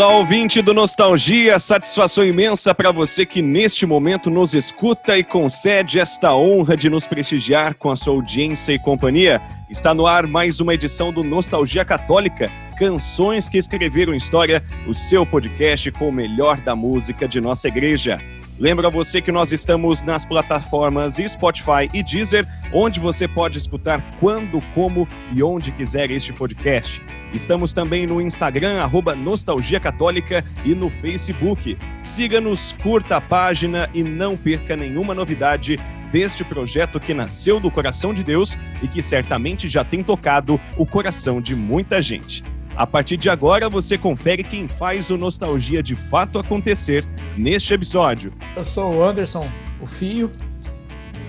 Olá, ouvinte do Nostalgia, satisfação imensa para você que neste momento nos escuta e concede esta honra de nos prestigiar com a sua audiência e companhia. Está no ar mais uma edição do Nostalgia Católica, Canções que Escreveram História, o seu podcast com o melhor da música de nossa igreja. Lembro a você que nós estamos nas plataformas Spotify e Deezer, onde você pode escutar quando, como e onde quiser este podcast. Estamos também no Instagram, arroba Nostalgia Católica, e no Facebook. Siga-nos, curta a página e não perca nenhuma novidade deste projeto que nasceu do coração de Deus e que certamente já tem tocado o coração de muita gente. A partir de agora, você confere quem faz o Nostalgia de fato acontecer neste episódio. Eu sou o Anderson, o Fio.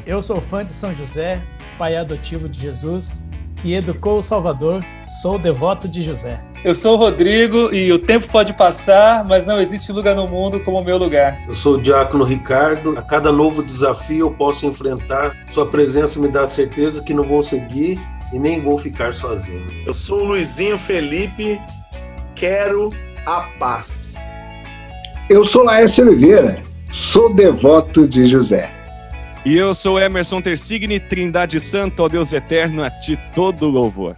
Eu sou fã de São José, pai adotivo de Jesus, que educou o Salvador. Sou devoto de José. Eu sou o Rodrigo e o tempo pode passar, mas não existe lugar no mundo como o meu lugar. Eu sou o Diácono Ricardo. A cada novo desafio eu posso enfrentar. Sua presença me dá a certeza que não vou seguir e nem vou ficar sozinho. Eu sou o Luizinho Felipe, quero a paz. Eu sou Laércio Oliveira, sou devoto de José. E eu sou Emerson Tersigni, Trindade Santa, ó Deus eterno, a ti todo louvor.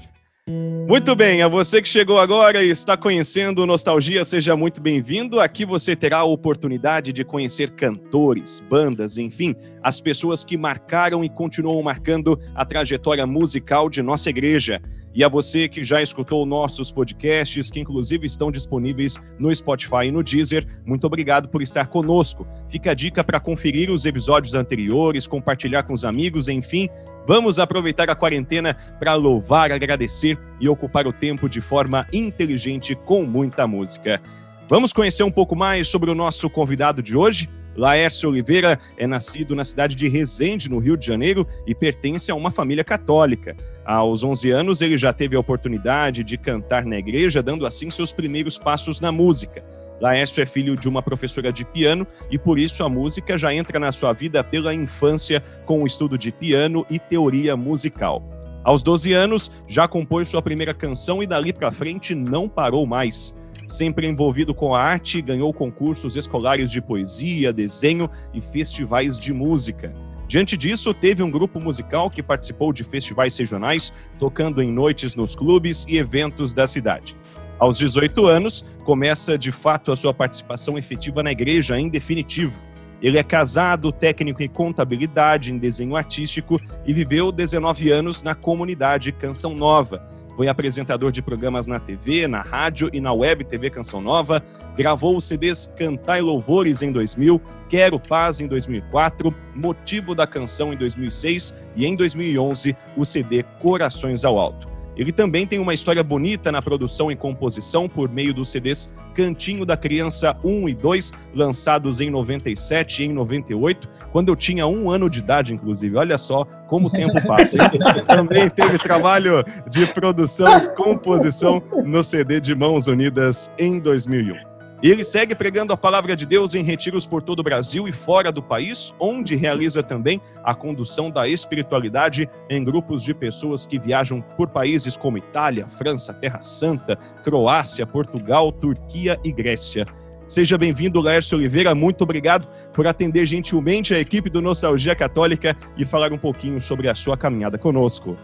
Muito bem, a você que chegou agora e está conhecendo Nostalgia, seja muito bem-vindo. Aqui você terá a oportunidade de conhecer cantores, bandas, enfim, as pessoas que marcaram e continuam marcando a trajetória musical de nossa igreja. E a você que já escutou nossos podcasts, que inclusive estão disponíveis no Spotify e no Deezer, muito obrigado por estar conosco. Fica a dica para conferir os episódios anteriores, compartilhar com os amigos, enfim, Vamos aproveitar a quarentena para louvar, agradecer e ocupar o tempo de forma inteligente com muita música. Vamos conhecer um pouco mais sobre o nosso convidado de hoje? Laércio Oliveira é nascido na cidade de Resende, no Rio de Janeiro, e pertence a uma família católica. Aos 11 anos, ele já teve a oportunidade de cantar na igreja, dando assim seus primeiros passos na música. Laércio é filho de uma professora de piano e por isso a música já entra na sua vida pela infância com o estudo de piano e teoria musical. Aos 12 anos, já compôs sua primeira canção e dali para frente não parou mais. Sempre envolvido com a arte, ganhou concursos escolares de poesia, desenho e festivais de música. Diante disso, teve um grupo musical que participou de festivais regionais, tocando em noites nos clubes e eventos da cidade. Aos 18 anos, começa de fato a sua participação efetiva na igreja, em definitivo. Ele é casado, técnico em contabilidade, em desenho artístico e viveu 19 anos na comunidade Canção Nova. Foi apresentador de programas na TV, na rádio e na web TV Canção Nova. Gravou os CDs Cantar e Louvores em 2000, Quero Paz em 2004, Motivo da Canção em 2006 e em 2011 o CD Corações ao Alto. Ele também tem uma história bonita na produção e composição por meio dos CDs Cantinho da Criança 1 e 2, lançados em 97 e em 98, quando eu tinha um ano de idade, inclusive. Olha só como o tempo passa. também teve trabalho de produção e composição no CD de Mãos Unidas em 2001. E ele segue pregando a palavra de Deus em retiros por todo o Brasil e fora do país, onde realiza também a condução da espiritualidade em grupos de pessoas que viajam por países como Itália, França, Terra Santa, Croácia, Portugal, Turquia e Grécia. Seja bem-vindo, Lércio Oliveira. Muito obrigado por atender gentilmente a equipe do Nostalgia Católica e falar um pouquinho sobre a sua caminhada conosco.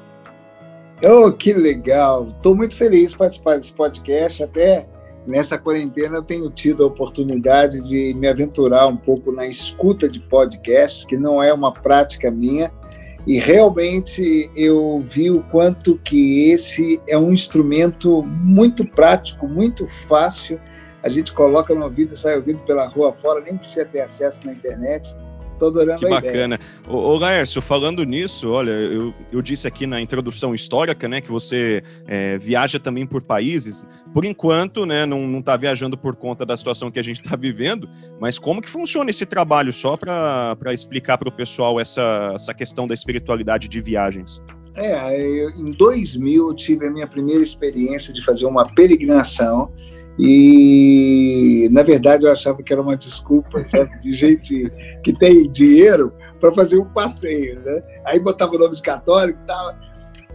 Oh, que legal! Estou muito feliz de participar desse podcast. Até nessa quarentena eu tenho tido a oportunidade de me aventurar um pouco na escuta de podcasts, que não é uma prática minha, e realmente eu vi o quanto que esse é um instrumento muito prático, muito fácil. A gente coloca no ouvido sai ouvindo pela rua fora, nem precisa ter acesso na internet Tô adorando que a bacana. ideia. Ô, ô Laércio, falando nisso, olha, eu, eu disse aqui na introdução histórica, né, que você é, viaja também por países. Por enquanto, né, não está viajando por conta da situação que a gente está vivendo, mas como que funciona esse trabalho, só para explicar para o pessoal essa, essa questão da espiritualidade de viagens? É, eu, em 2000 eu tive a minha primeira experiência de fazer uma peregrinação e, na verdade, eu achava que era uma desculpa, sabe, de gente que tem dinheiro para fazer um passeio, né? Aí botava o nome de católico e tal.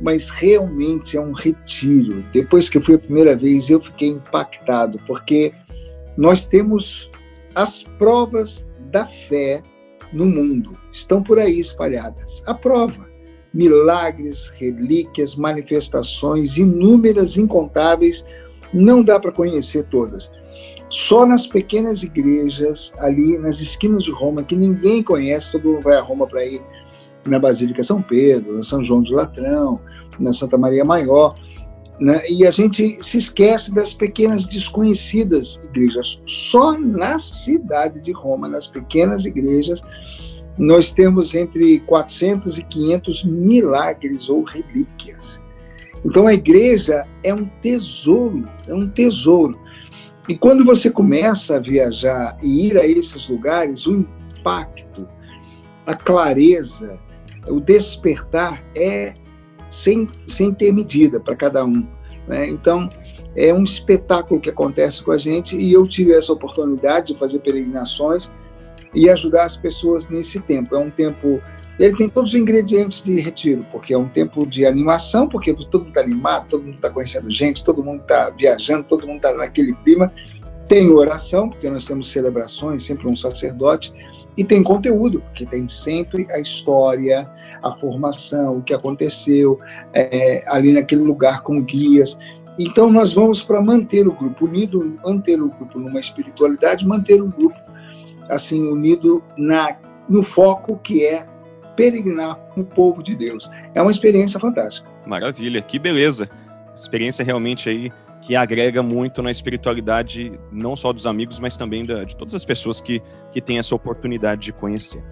Mas realmente é um retiro. Depois que eu fui a primeira vez, eu fiquei impactado, porque nós temos as provas da fé no mundo. Estão por aí espalhadas. A prova: milagres, relíquias, manifestações inúmeras, incontáveis. Não dá para conhecer todas. Só nas pequenas igrejas, ali nas esquinas de Roma, que ninguém conhece, todo mundo vai a Roma para ir na Basílica São Pedro, na São João de Latrão, na Santa Maria Maior. Né? E a gente se esquece das pequenas desconhecidas igrejas. Só na cidade de Roma, nas pequenas igrejas, nós temos entre 400 e 500 milagres ou relíquias. Então a igreja é um tesouro, é um tesouro. E quando você começa a viajar e ir a esses lugares, o impacto, a clareza, o despertar é sem, sem ter medida para cada um. Né? Então, é um espetáculo que acontece com a gente e eu tive essa oportunidade de fazer peregrinações e ajudar as pessoas nesse tempo. É um tempo. Ele tem todos os ingredientes de retiro, porque é um tempo de animação, porque todo mundo está animado, todo mundo está conhecendo gente, todo mundo está viajando, todo mundo está naquele clima. Tem oração, porque nós temos celebrações, sempre um sacerdote, e tem conteúdo, porque tem sempre a história, a formação, o que aconteceu é, ali naquele lugar com guias. Então, nós vamos para manter o grupo unido, manter o grupo numa espiritualidade, manter o grupo assim unido na no foco que é peregrinar com o povo de Deus. É uma experiência fantástica. Maravilha, que beleza. Experiência realmente aí que agrega muito na espiritualidade, não só dos amigos, mas também da, de todas as pessoas que, que têm essa oportunidade de conhecer.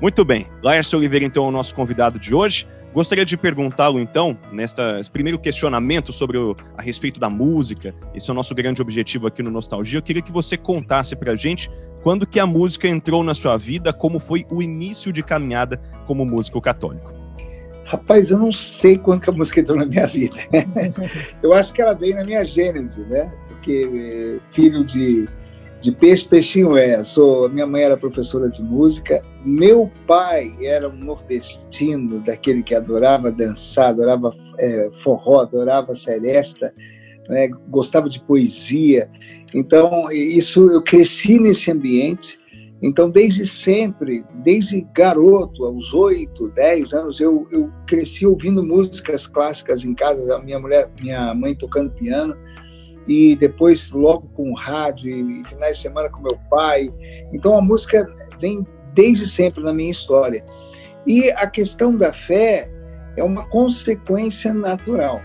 Muito bem, Laércio Oliveira, então, é o nosso convidado de hoje. Gostaria de perguntá-lo, então, nesta primeiro questionamento sobre o, a respeito da música, esse é o nosso grande objetivo aqui no Nostalgia. Eu queria que você contasse para a gente quando que a música entrou na sua vida, como foi o início de caminhada como músico católico. Rapaz, eu não sei quando que a música entrou na minha vida. eu acho que ela veio na minha gênese, né? Porque eh, filho de de peixe, peixinho é. Sou, minha mãe era professora de música. Meu pai era um nordestino, daquele que adorava dançar, adorava é, forró, adorava seresta, né? gostava de poesia. Então, isso eu cresci nesse ambiente. Então, desde sempre, desde garoto, aos oito, dez anos, eu, eu cresci ouvindo músicas clássicas em casa. A minha mulher, minha mãe tocando piano e depois logo com o rádio e finais de semana com meu pai. Então a música vem desde sempre na minha história. E a questão da fé é uma consequência natural,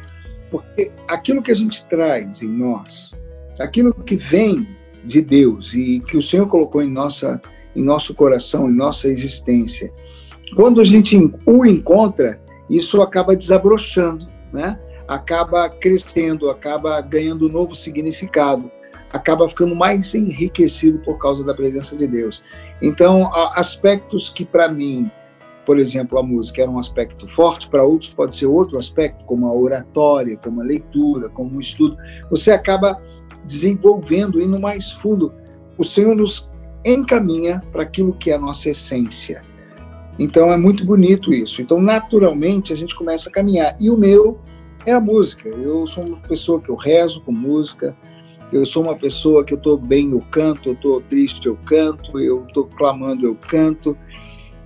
porque aquilo que a gente traz em nós, aquilo que vem de Deus e que o Senhor colocou em nossa em nosso coração, em nossa existência, quando a gente o encontra, isso acaba desabrochando, né? acaba crescendo, acaba ganhando um novo significado, acaba ficando mais enriquecido por causa da presença de Deus. Então, aspectos que para mim, por exemplo, a música era um aspecto forte, para outros pode ser outro aspecto, como a oratória, como a leitura, como o estudo. Você acaba desenvolvendo, indo mais fundo. O Senhor nos encaminha para aquilo que é a nossa essência. Então é muito bonito isso. Então, naturalmente, a gente começa a caminhar. E o meu é a música. Eu sou uma pessoa que eu rezo com música, eu sou uma pessoa que eu estou bem, eu canto, eu estou triste, eu canto, eu estou clamando, eu canto.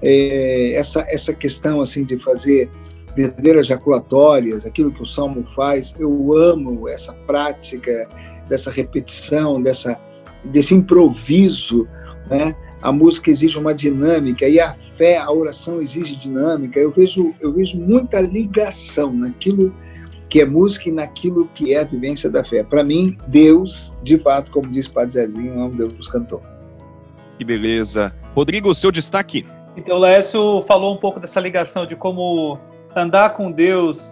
É, essa, essa questão assim de fazer verdadeiras jaculatórias, aquilo que o Salmo faz, eu amo essa prática, dessa repetição, dessa, desse improviso, né? A música exige uma dinâmica e a fé, a oração exige dinâmica. Eu vejo, eu vejo muita ligação naquilo que é música e naquilo que é a vivência da fé. Para mim, Deus, de fato, como diz o Padre Zezinho, é um Deus cantor. Que beleza. Rodrigo, o seu destaque. Então, o Lécio falou um pouco dessa ligação de como andar com Deus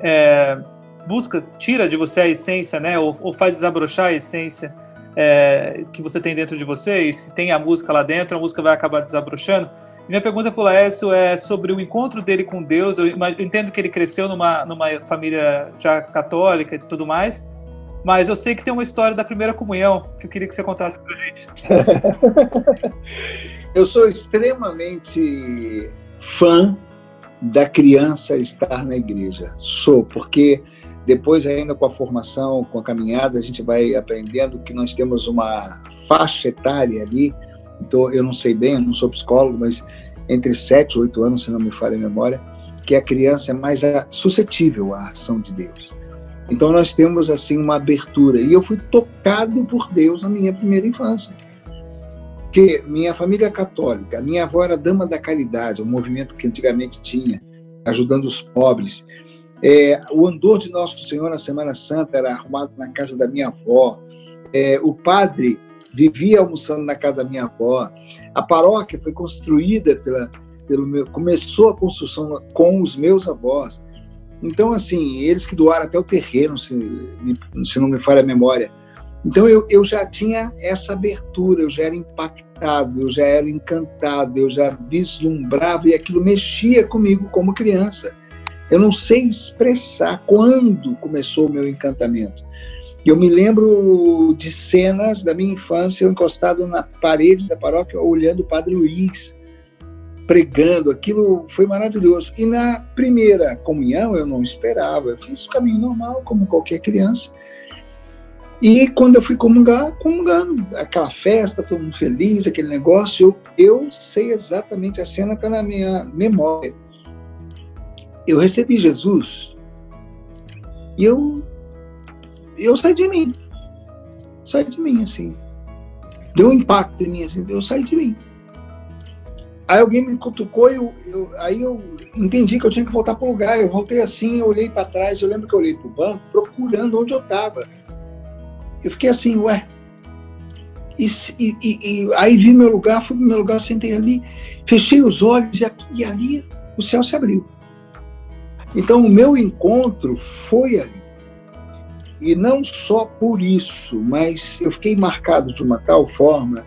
é, busca, tira de você a essência, né? Ou, ou faz desabrochar a essência é, que você tem dentro de você. E se tem a música lá dentro, a música vai acabar desabrochando. Minha pergunta para o Laércio é sobre o encontro dele com Deus. Eu entendo que ele cresceu numa, numa família já católica e tudo mais, mas eu sei que tem uma história da primeira comunhão que eu queria que você contasse para a gente. eu sou extremamente fã da criança estar na igreja. Sou, porque Depois, ainda com a formação, com a caminhada, a gente vai aprendendo que nós temos uma faixa etária ali. Então, eu não sei bem, eu não sou psicólogo, mas entre 7 e 8 anos, se não me falha a memória, que a criança é mais suscetível à ação de Deus. Então, nós temos, assim, uma abertura. E eu fui tocado por Deus na minha primeira infância. Que minha família é católica, minha avó era dama da caridade, um movimento que antigamente tinha, ajudando os pobres. É, o andor de Nosso Senhor na Semana Santa era arrumado na casa da minha avó. É, o padre vivia almoçando na casa da minha avó. A paróquia foi construída pela, pelo meu, começou a construção com os meus avós. Então, assim, eles que doaram até o terreno, se, se não me falha a memória. Então, eu, eu já tinha essa abertura, eu já era impactado, eu já era encantado, eu já vislumbrava e aquilo mexia comigo como criança. Eu não sei expressar quando começou o meu encantamento. Eu me lembro de cenas da minha infância, eu encostado na parede da paróquia, olhando o Padre Luiz pregando. Aquilo foi maravilhoso. E na primeira comunhão eu não esperava, eu fiz o caminho normal, como qualquer criança. E quando eu fui comungar, comungando, aquela festa, todo mundo feliz, aquele negócio, eu, eu sei exatamente a cena que está na minha memória eu recebi Jesus e eu eu saí de mim. Saí de mim, assim. Deu um impacto em mim, assim, eu saí de mim. Aí alguém me cutucou e eu, eu, aí eu entendi que eu tinha que voltar para o lugar. Eu voltei assim, eu olhei para trás, eu lembro que eu olhei para o banco, procurando onde eu estava. Eu fiquei assim, ué. E, e, e, aí vi meu lugar, fui para meu lugar, sentei ali, fechei os olhos e, aqui, e ali o céu se abriu. Então, o meu encontro foi ali. E não só por isso, mas eu fiquei marcado de uma tal forma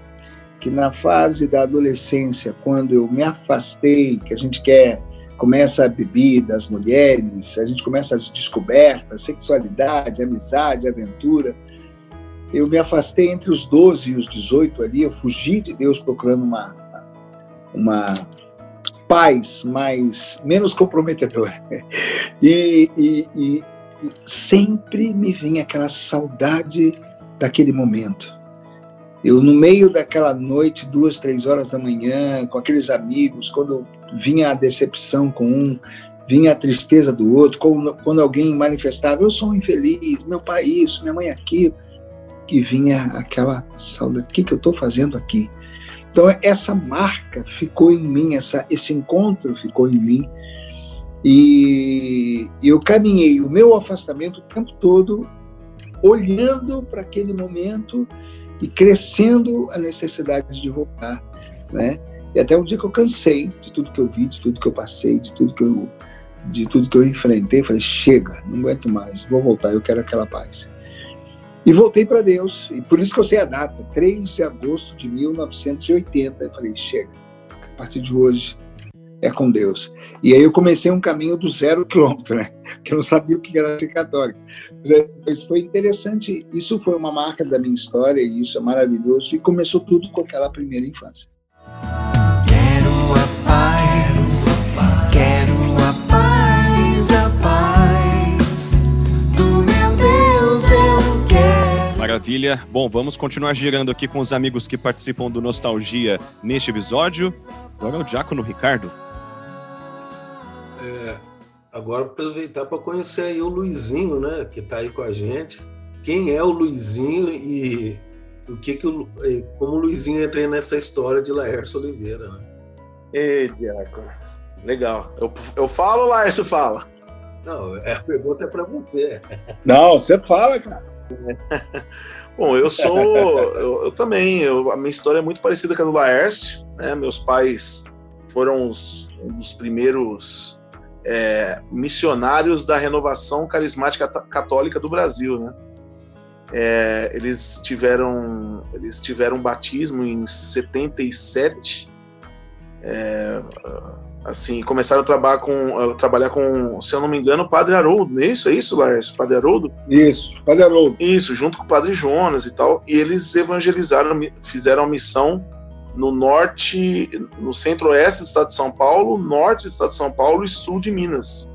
que na fase da adolescência, quando eu me afastei, que a gente quer começa a bebida, as mulheres, a gente começa as descobertas, sexualidade, amizade, aventura. Eu me afastei entre os 12 e os 18 ali, eu fugi de Deus procurando uma, uma paz mais menos comprometedora. E, e, e, e sempre me vinha aquela saudade daquele momento. Eu, no meio daquela noite, duas, três horas da manhã, com aqueles amigos, quando vinha a decepção com um, vinha a tristeza do outro, quando, quando alguém manifestava, eu sou um infeliz, meu pai isso, minha mãe aquilo, e vinha aquela saudade, o que, que eu estou fazendo aqui? Então, essa marca ficou em mim, essa, esse encontro ficou em mim. E eu caminhei o meu afastamento o tempo todo, olhando para aquele momento e crescendo a necessidade de voltar. Né? E até o dia que eu cansei de tudo que eu vi, de tudo que eu passei, de tudo que eu, de tudo que eu enfrentei, falei: chega, não aguento mais, vou voltar, eu quero aquela paz. E voltei para Deus, e por isso que eu sei a data, 3 de agosto de 1980. Eu falei, chega, a partir de hoje é com Deus. E aí eu comecei um caminho do zero quilômetro, né? Porque eu não sabia o que era ser católico. Mas foi interessante, isso foi uma marca da minha história, e isso é maravilhoso, e começou tudo com aquela primeira infância. Maravilha. Bom, vamos continuar girando aqui com os amigos que participam do Nostalgia neste episódio. Agora é o Diácono Ricardo. É, agora aproveitar para conhecer aí o Luizinho, né, que está aí com a gente. Quem é o Luizinho e o que que o, como o Luizinho entra nessa história de Laércio Oliveira, né? Ei, Diácono. Legal. Eu, eu falo ou Laércio fala? Não, é, a pergunta é para você. Não, você fala, cara. Bom, eu sou. Eu, eu também. Eu, a minha história é muito parecida com a do Laércio. Né? Meus pais foram os, um dos primeiros é, missionários da renovação carismática católica do Brasil. Né? É, eles tiveram eles tiveram batismo em 77. É, assim, começaram a trabalhar com, a trabalhar com, se eu não me engano, o Padre Haroldo, é isso? É isso, Lars? Padre Haroldo? Isso, Padre Haroldo. Isso, junto com o Padre Jonas e tal, e eles evangelizaram, fizeram a missão no norte, no centro-oeste do estado de São Paulo, norte do estado de São Paulo e sul de Minas.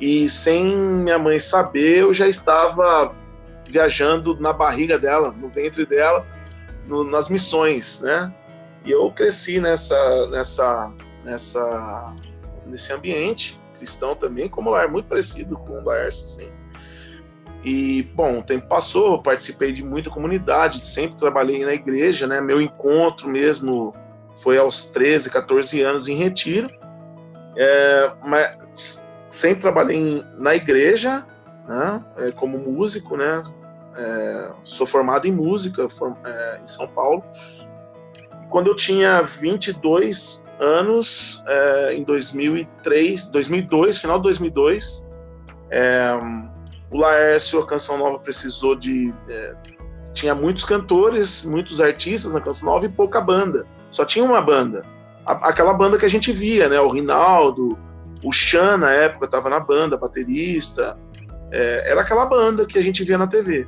e sem minha mãe saber, eu já estava viajando na barriga dela, no ventre dela, no, nas missões, né? E eu cresci nessa, nessa, nessa, nesse ambiente cristão também, como é muito parecido com o Laércio, assim. E, bom, o tempo passou, participei de muita comunidade, sempre trabalhei na igreja, né? Meu encontro mesmo foi aos 13, 14 anos em Retiro. É, mas sempre trabalhei na igreja, né? É, como músico, né? É, sou formado em música form, é, em São Paulo. Quando eu tinha 22 anos, é, em 2003, 2002, final de 2002, é, o Laércio, a Canção Nova precisou de. É, tinha muitos cantores, muitos artistas na Canção Nova e pouca banda. Só tinha uma banda. A, aquela banda que a gente via, né? O Rinaldo, o Chan, na época, estava na banda, baterista. É, era aquela banda que a gente via na TV.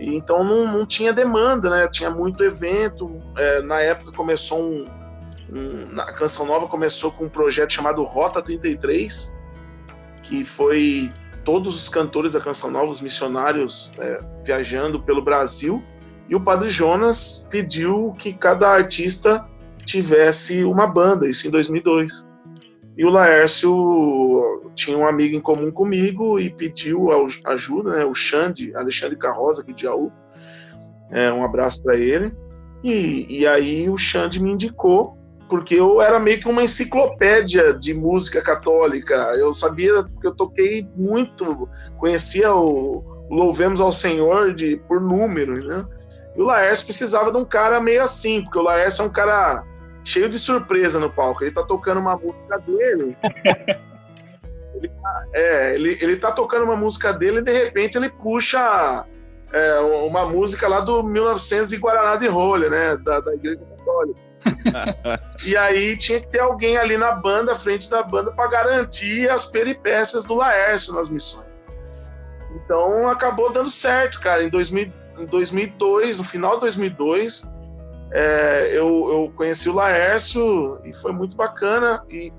Então não, não, tinha demanda, né? Tinha muito evento. É, na época começou um, um, A Canção Nova começou com um projeto chamado Rota 33, que foi todos os cantores da Canção Nova, os missionários é, viajando pelo Brasil, e o Padre Jonas pediu que cada artista tivesse uma banda, isso em 2002. E o Laércio tinha um amigo em comum comigo e pediu ajuda, né, o Xande, Alexandre Carroza, aqui de Jaú, é, um abraço para ele. E, e aí o Xande me indicou porque eu era meio que uma enciclopédia de música católica. Eu sabia que eu toquei muito, conhecia o, Louvemos ao Senhor de, por número, né? E o Laércio precisava de um cara meio assim, porque o Laércio é um cara cheio de surpresa no palco. Ele tá tocando uma música dele. ele, tá, é, ele, ele tá tocando uma música dele e de repente ele puxa é, uma música lá do 1900 e Guaraná de Rolha, né? Da, da Igreja Católica e aí tinha que ter alguém ali na banda, à frente da banda, para garantir as peripécias do Laércio nas missões. Então acabou dando certo, cara. Em, 2000, em 2002, no final de 2002, é, eu, eu, conheci o Laércio e foi muito bacana. E,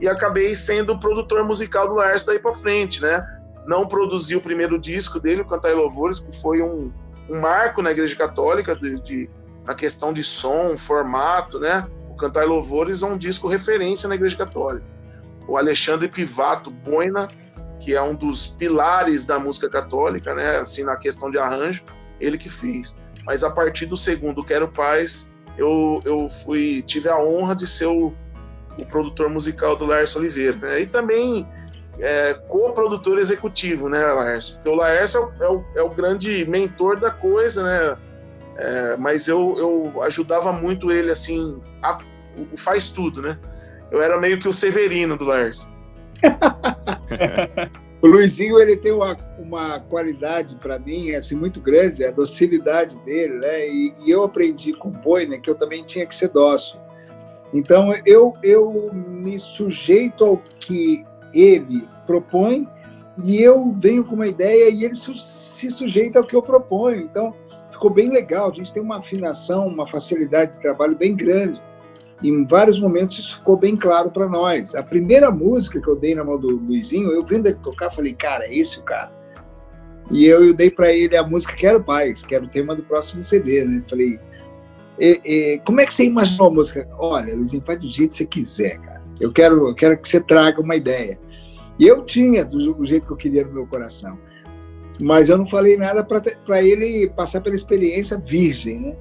e acabei sendo o produtor musical do Laércio daí para frente, né? Não produzi o primeiro disco dele, o Cantar e Louvores, que foi um, um marco na Igreja Católica de, de na questão de som, formato, né? O Cantar Louvores é um disco referência na Igreja Católica. O Alexandre Pivato Boina, que é um dos pilares da música católica, né? Assim, na questão de arranjo, ele que fez. Mas a partir do segundo Quero Paz, eu, eu fui tive a honra de ser o, o produtor musical do Lars Oliveira. Né? E também é, co-produtor executivo, né, Lars? Porque o Lars é o, é, o, é o grande mentor da coisa, né? É, mas eu, eu ajudava muito ele, assim, a, o faz tudo, né? Eu era meio que o Severino do Lars. o Luizinho, ele tem uma, uma qualidade para mim, assim, muito grande, a docilidade dele, né? E, e eu aprendi com o Boi, né, que eu também tinha que ser dócil. Então, eu, eu me sujeito ao que ele propõe e eu venho com uma ideia e ele su se sujeita ao que eu proponho. Então, ficou bem legal. A gente tem uma afinação, uma facilidade de trabalho bem grande. E em vários momentos isso ficou bem claro para nós. A primeira música que eu dei na mão do Luizinho, eu vendo ele tocar, falei, cara, é esse o cara. E eu, eu dei para ele a música Quero Paz, que era o tema do próximo CD, né? Falei, e, e, como é que você imaginou a música? Olha, Luizinho, faz do jeito que você quiser, cara. Eu quero, eu quero que você traga uma ideia. E eu tinha do, do jeito que eu queria no meu coração mas eu não falei nada para ele passar pela experiência virgem, né?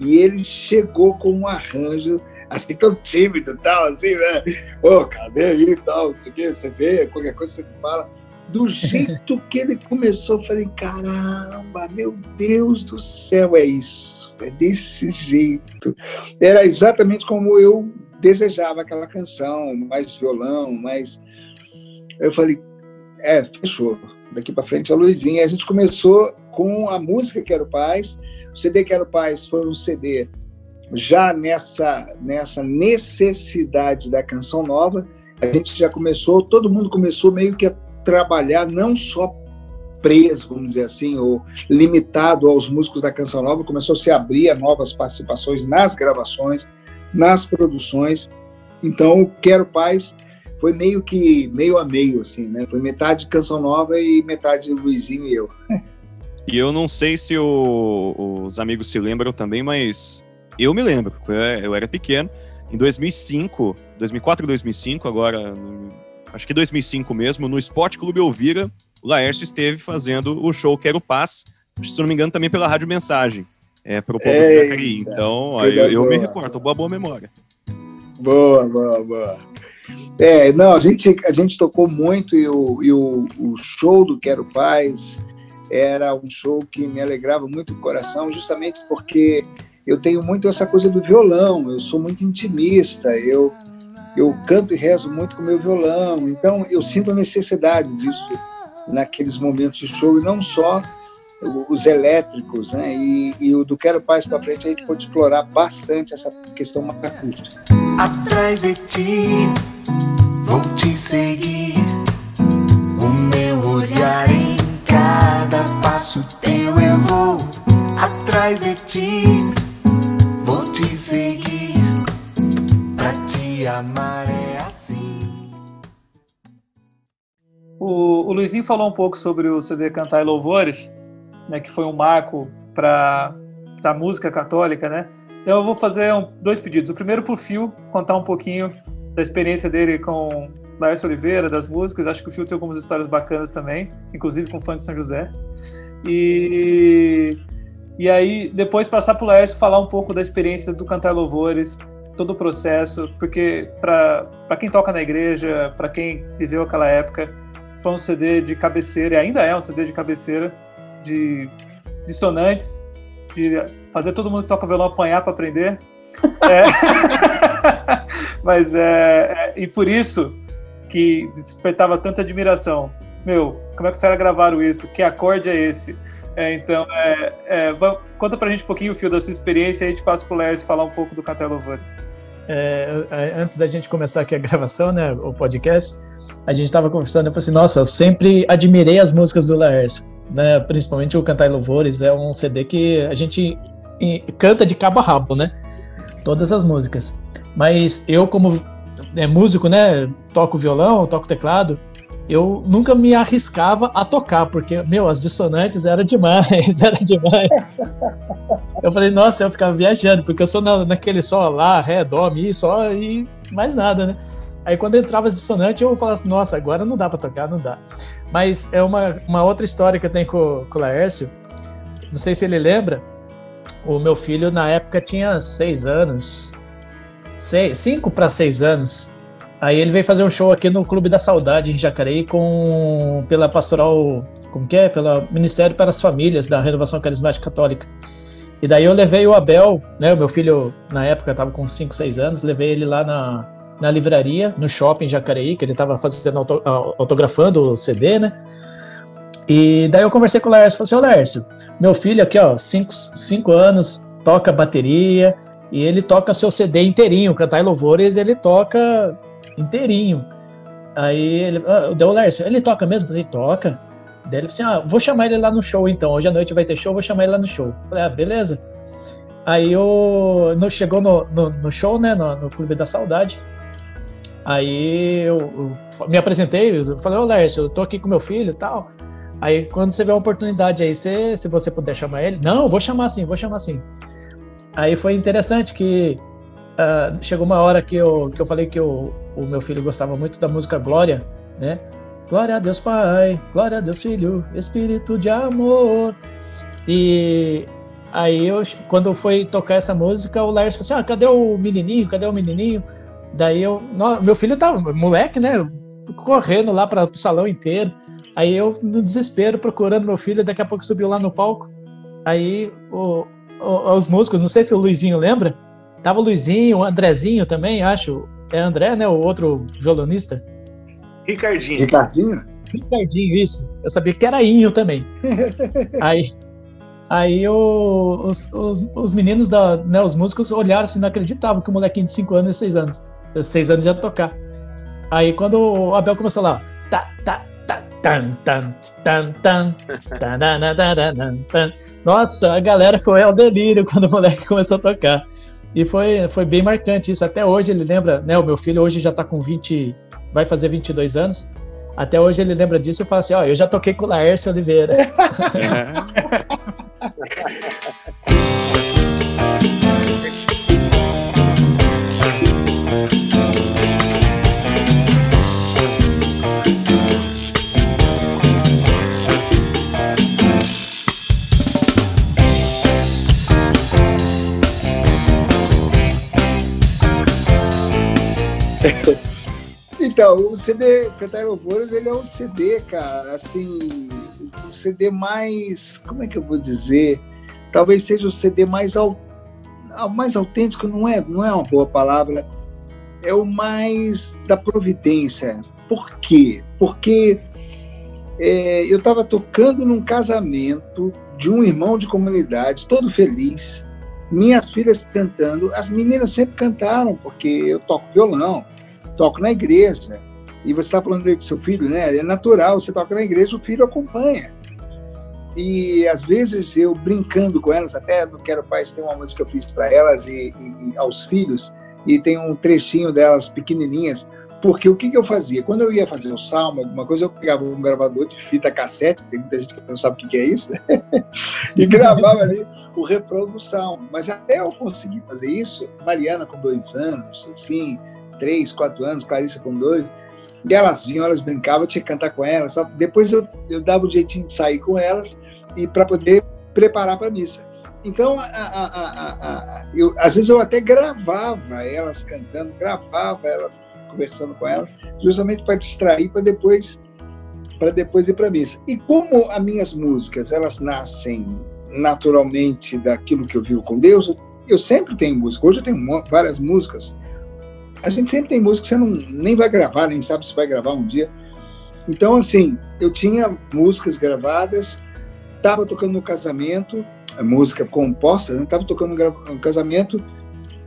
E ele chegou com um arranjo, assim, tão tímido tal, assim, né? Ô, oh, cadê aí e tal, não sei o que, você vê, qualquer coisa você fala. Do jeito que ele começou, eu falei, caramba, meu Deus do céu, é isso, é desse jeito. Era exatamente como eu desejava aquela canção, mais violão, mais... Eu falei, é, fechou daqui para frente a Luizinha. A gente começou com a música Quero Paz. O CD Quero Paz foi um CD já nessa, nessa necessidade da canção nova. A gente já começou, todo mundo começou meio que a trabalhar não só preso, vamos dizer assim, ou limitado aos músicos da canção nova, começou a se abrir a novas participações nas gravações, nas produções. Então, Quero Paz foi meio que meio a meio, assim, né? Foi metade Canção Nova e metade Luizinho e eu. E eu não sei se o, os amigos se lembram também, mas eu me lembro. Eu era pequeno. Em 2005, 2004 2005, agora, acho que 2005 mesmo, no Esporte Clube Elvira, o Laércio esteve fazendo o show Quero Paz, se não me engano, também pela Rádio Mensagem, é, para o povo Eita, de Jacareí. Então, ó, eu, eu me reporto, boa, boa memória. Boa, boa, boa. É, não, a gente, a gente tocou muito e, o, e o, o show do Quero Paz era um show que me alegrava muito o coração, justamente porque eu tenho muito essa coisa do violão, eu sou muito intimista, eu, eu canto e rezo muito com meu violão, então eu sinto a necessidade disso naqueles momentos de show, e não só os elétricos, né? E, e o do Quero Paz para frente a gente pode explorar bastante essa questão mais acústica. Atrás de ti vou te seguir, o meu olhar em cada passo teu eu vou. Atrás de ti vou te seguir, pra te amar é assim. O, o Luizinho falou um pouco sobre o CD Cantar e Louvores né, que foi um marco para a música católica, né? Então eu vou fazer um, dois pedidos. O primeiro para o Fio contar um pouquinho da experiência dele com Laércio Oliveira, das músicas. Acho que o Fio tem algumas histórias bacanas também, inclusive com fã de São José. E, e aí depois passar para o Laércio falar um pouco da experiência do Cantar Louvores, todo o processo, porque para quem toca na igreja, para quem viveu aquela época, foi um CD de cabeceira, e ainda é um CD de cabeceira, de dissonantes, de fazer todo mundo que toca violão apanhar para aprender. É. Mas é, é, E por isso que despertava tanta admiração. Meu, como é que os caras gravaram isso? Que acorde é esse? É, então, é, é, conta pra gente um pouquinho o fio da sua experiência e a gente passa pro Lércio falar um pouco do Cantar Louvores. É, é, antes da gente começar aqui a gravação, né, o podcast, a gente estava conversando, eu falei assim, nossa, eu sempre admirei as músicas do Laércio né? Principalmente o Cantar Louvores é um CD que a gente canta de cabo a rabo, né? Todas as músicas. Mas eu como é, músico, né? Toco violão, toco teclado. Eu nunca me arriscava a tocar, porque, meu, as dissonantes era demais, era demais. Eu falei, nossa, eu ficava viajando, porque eu sou na, naquele só lá, ré, dó, mi, só e mais nada, né? Aí quando entrava as dissonantes, eu falava assim, nossa, agora não dá para tocar, não dá. Mas é uma, uma outra história que eu tenho com, com o Laércio. Não sei se ele lembra. O meu filho, na época, tinha seis anos. Seis, cinco para seis anos. Aí ele veio fazer um show aqui no Clube da Saudade, em Jacareí, com, pela pastoral, como que é? Pelo Ministério para as Famílias da Renovação Carismática Católica. E daí eu levei o Abel, né? O meu filho, na época, estava com 5, 6 anos, levei ele lá na, na livraria, no shopping Jacareí, que ele estava fazendo auto, autografando o CD, né? E daí eu conversei com o Lércio, falei assim, ô Lércio, meu filho aqui, ó, 5 anos, toca bateria, e ele toca seu CD inteirinho, Cantar em Louvores, ele toca inteirinho. Aí ele, ah, deu o Lércio, ele toca mesmo? Falei, toca. Daí ele falou assim, ah, vou chamar ele lá no show então, hoje à noite vai ter show, vou chamar ele lá no show. Falei, ah, beleza. Aí eu, no, chegou no, no, no show, né, no, no Clube da Saudade, Aí eu, me apresentei, eu falei, ô Lércio, eu tô aqui com meu filho e tal. Aí quando você vê uma oportunidade aí, você, se você puder chamar ele, não, vou chamar sim, vou chamar sim. Aí foi interessante que uh, chegou uma hora que eu, que eu falei que eu, o meu filho gostava muito da música Glória, né? Glória a Deus Pai, glória a Deus Filho, Espírito de amor. E aí eu, quando foi tocar essa música, o Lércio falou assim, ah, cadê o menininho, cadê o menininho? Daí eu. meu filho tá, moleque, né? Correndo lá para o salão inteiro. Aí eu, no desespero, procurando meu filho, daqui a pouco subiu lá no palco. Aí o, o, os músicos, não sei se o Luizinho lembra, tava o Luizinho, o Andrezinho também, acho. É André, né? O outro violonista. Ricardinho. Ricardinho? Ricardinho, isso. Eu sabia que era Inho também. aí aí o, os, os, os, meninos, da, né, os músicos olharam assim, não acreditavam que o molequinho de 5 anos e 6 anos seis anos já tocar. Aí quando o Abel começou lá, tá, tá, tá, tan, tan, tan, tan, tan, tan, nossa, a galera foi ao delírio quando o moleque começou a tocar. E foi, foi bem marcante isso. Até hoje ele lembra, né? O meu filho hoje já tá com 20, vai fazer 22 anos. Até hoje ele lembra disso e fala assim: Ó, eu já toquei com o Laércio Oliveira. Então, o CD Cantar Louvores, ele é um CD, cara, assim, o CD mais, como é que eu vou dizer? Talvez seja o CD mais, mais autêntico, não é, não é uma boa palavra, é o mais da providência. Por quê? Porque é, eu estava tocando num casamento de um irmão de comunidade, todo feliz, minhas filhas cantando, as meninas sempre cantaram, porque eu toco violão, toco na igreja. E você está falando do seu filho, né? É natural, você toca na igreja, o filho acompanha. E às vezes eu brincando com elas, até no Quero Paz tem uma música que eu fiz para elas e, e, e, aos filhos, e tem um trechinho delas pequenininhas, porque o que, que eu fazia? Quando eu ia fazer o salmo, alguma coisa, eu pegava um gravador de fita cassete, tem muita gente que não sabe o que, é isso, e gravava ali o refrão do salmo. Mas até eu conseguir fazer isso, Mariana com dois anos, assim, três, quatro anos, Clarissa com dois, e elas vinham, elas brincavam, eu tinha que cantar com elas. Sabe? Depois eu, eu dava o um jeitinho de sair com elas e para poder preparar para a missa. Então, a, a, a, eu, às vezes eu até gravava elas cantando, gravava elas conversando com elas, justamente para distrair, para depois para depois ir para a missa. E como as minhas músicas elas nascem naturalmente daquilo que eu vivo com Deus, eu sempre tenho música. Hoje eu tenho várias músicas a gente sempre tem música que você não, nem vai gravar, nem sabe se vai gravar um dia. Então, assim, eu tinha músicas gravadas, estava tocando no casamento, a música composta, estava né? tocando no casamento,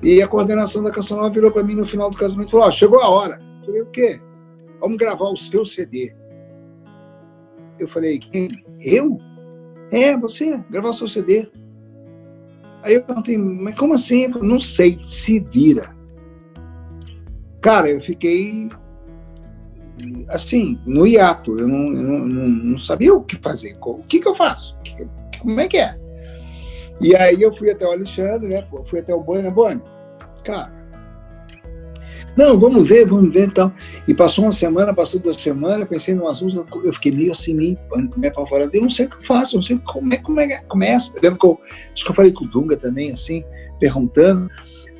e a coordenação da canção nova virou para mim no final do casamento e falou: oh, chegou a hora. Eu falei: O quê? Vamos gravar o seu CD. Eu falei: Quem? Eu? É, você, gravar o seu CD. Aí eu perguntei: Mas como assim? Eu falei, não sei, se vira. Cara, eu fiquei assim, no hiato. Eu não, não, não sabia o que fazer. O que, que eu faço? Como é que é? E aí eu fui até o Alexandre, né? Fui até o Boni, Boni, cara, não, vamos ver, vamos ver então. E passou uma semana, passou duas semanas, pensei no assunto, eu fiquei meio assim, meio meio apavorado. Eu não sei o que eu faço, não sei como é, como é que começa. Lembro que eu, acho que eu falei com o Dunga também, assim, perguntando.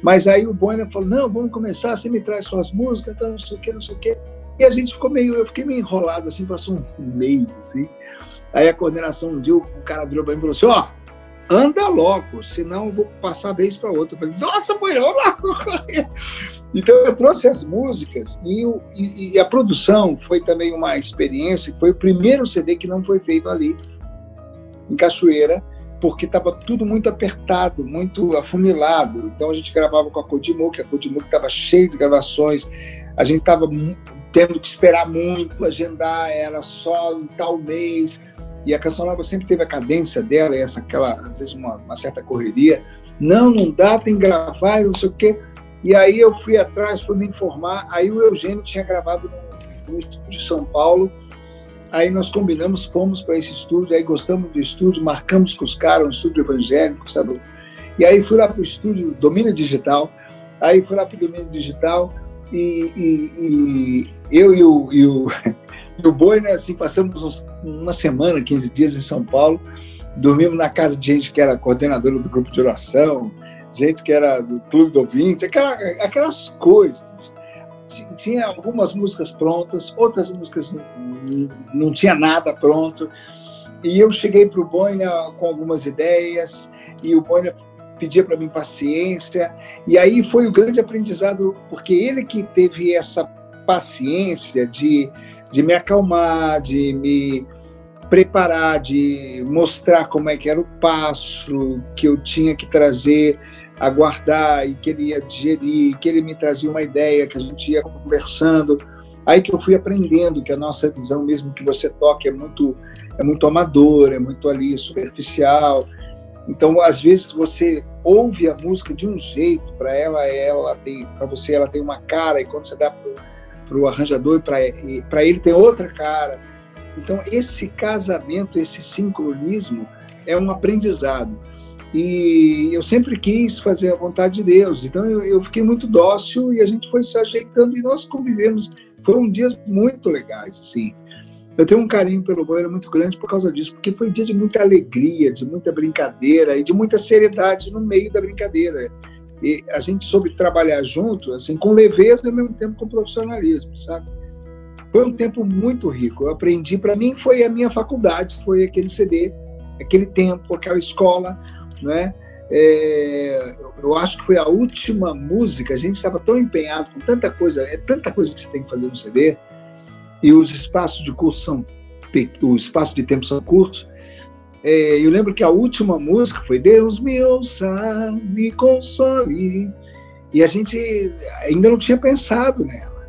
Mas aí o Bonner falou: não, vamos começar, você me traz suas músicas, então não sei o que, não sei o que. E a gente ficou meio, eu fiquei meio enrolado, assim, passou um mês, assim. Aí a coordenação um dia, o cara virou para mim e falou assim: ó, oh, anda logo, senão eu vou passar vez para outra. Eu falei, nossa, mãe, eu logo. Então eu trouxe as músicas e, e, e, a produção foi também uma experiência. Foi o primeiro CD que não foi feito ali, em Cachoeira porque estava tudo muito apertado, muito afunilado. Então a gente gravava com a Codimo, a Codimo estava cheia de gravações, a gente estava tendo que esperar muito, agendar, era só em tal mês. E a Canção Nova sempre teve a cadência dela, essa, aquela, às vezes uma, uma certa correria. Não, não dá, tem que gravar, não sei o quê. E aí eu fui atrás, fui me informar. Aí o Eugênio tinha gravado no, estúdio de São Paulo, Aí nós combinamos, fomos para esse estúdio, aí gostamos do estúdio, marcamos com os caras, um estúdio evangélico, sabe? E aí fui lá para o estúdio Domínio Digital, aí fui lá para o Domínio Digital e, e, e eu e o, e o, e o Boi, né, assim, passamos uns, uma semana, 15 dias em São Paulo, dormimos na casa de gente que era coordenadora do grupo de oração, gente que era do clube do ouvinte, aquela, aquelas coisas tinha algumas músicas prontas, outras músicas não, não tinha nada pronto. E eu cheguei para o Boina com algumas ideias, e o Boina pedia para mim paciência. E aí foi o grande aprendizado, porque ele que teve essa paciência de, de me acalmar, de me preparar, de mostrar como é que era o passo que eu tinha que trazer aguardar e que ele ia digerir, que ele me trazia uma ideia, que a gente ia conversando. Aí que eu fui aprendendo que a nossa visão, mesmo que você toque, é muito, é muito amadora, é muito ali superficial. Então, às vezes você ouve a música de um jeito, para ela, ela tem, para você, ela tem uma cara, e quando você dá para o arranjador e para ele tem outra cara. Então, esse casamento, esse sincronismo é um aprendizado. E eu sempre quis fazer a vontade de Deus. Então, eu, eu fiquei muito dócil e a gente foi se ajeitando e nós convivemos. Foram dias muito legais, assim. Eu tenho um carinho pelo Boeira muito grande por causa disso, porque foi dia de muita alegria, de muita brincadeira e de muita seriedade no meio da brincadeira. E a gente soube trabalhar junto, assim, com leveza e ao mesmo tempo com profissionalismo, sabe? Foi um tempo muito rico. Eu aprendi, para mim, foi a minha faculdade, foi aquele CD, aquele tempo, aquela escola, né? É, eu acho que foi a última música. A gente estava tão empenhado com tanta coisa, é tanta coisa que você tem que fazer no CD, e os espaços de curso são, o espaço de tempo são curtos. É, eu lembro que a última música foi Deus me ouça, me console, e a gente ainda não tinha pensado nela.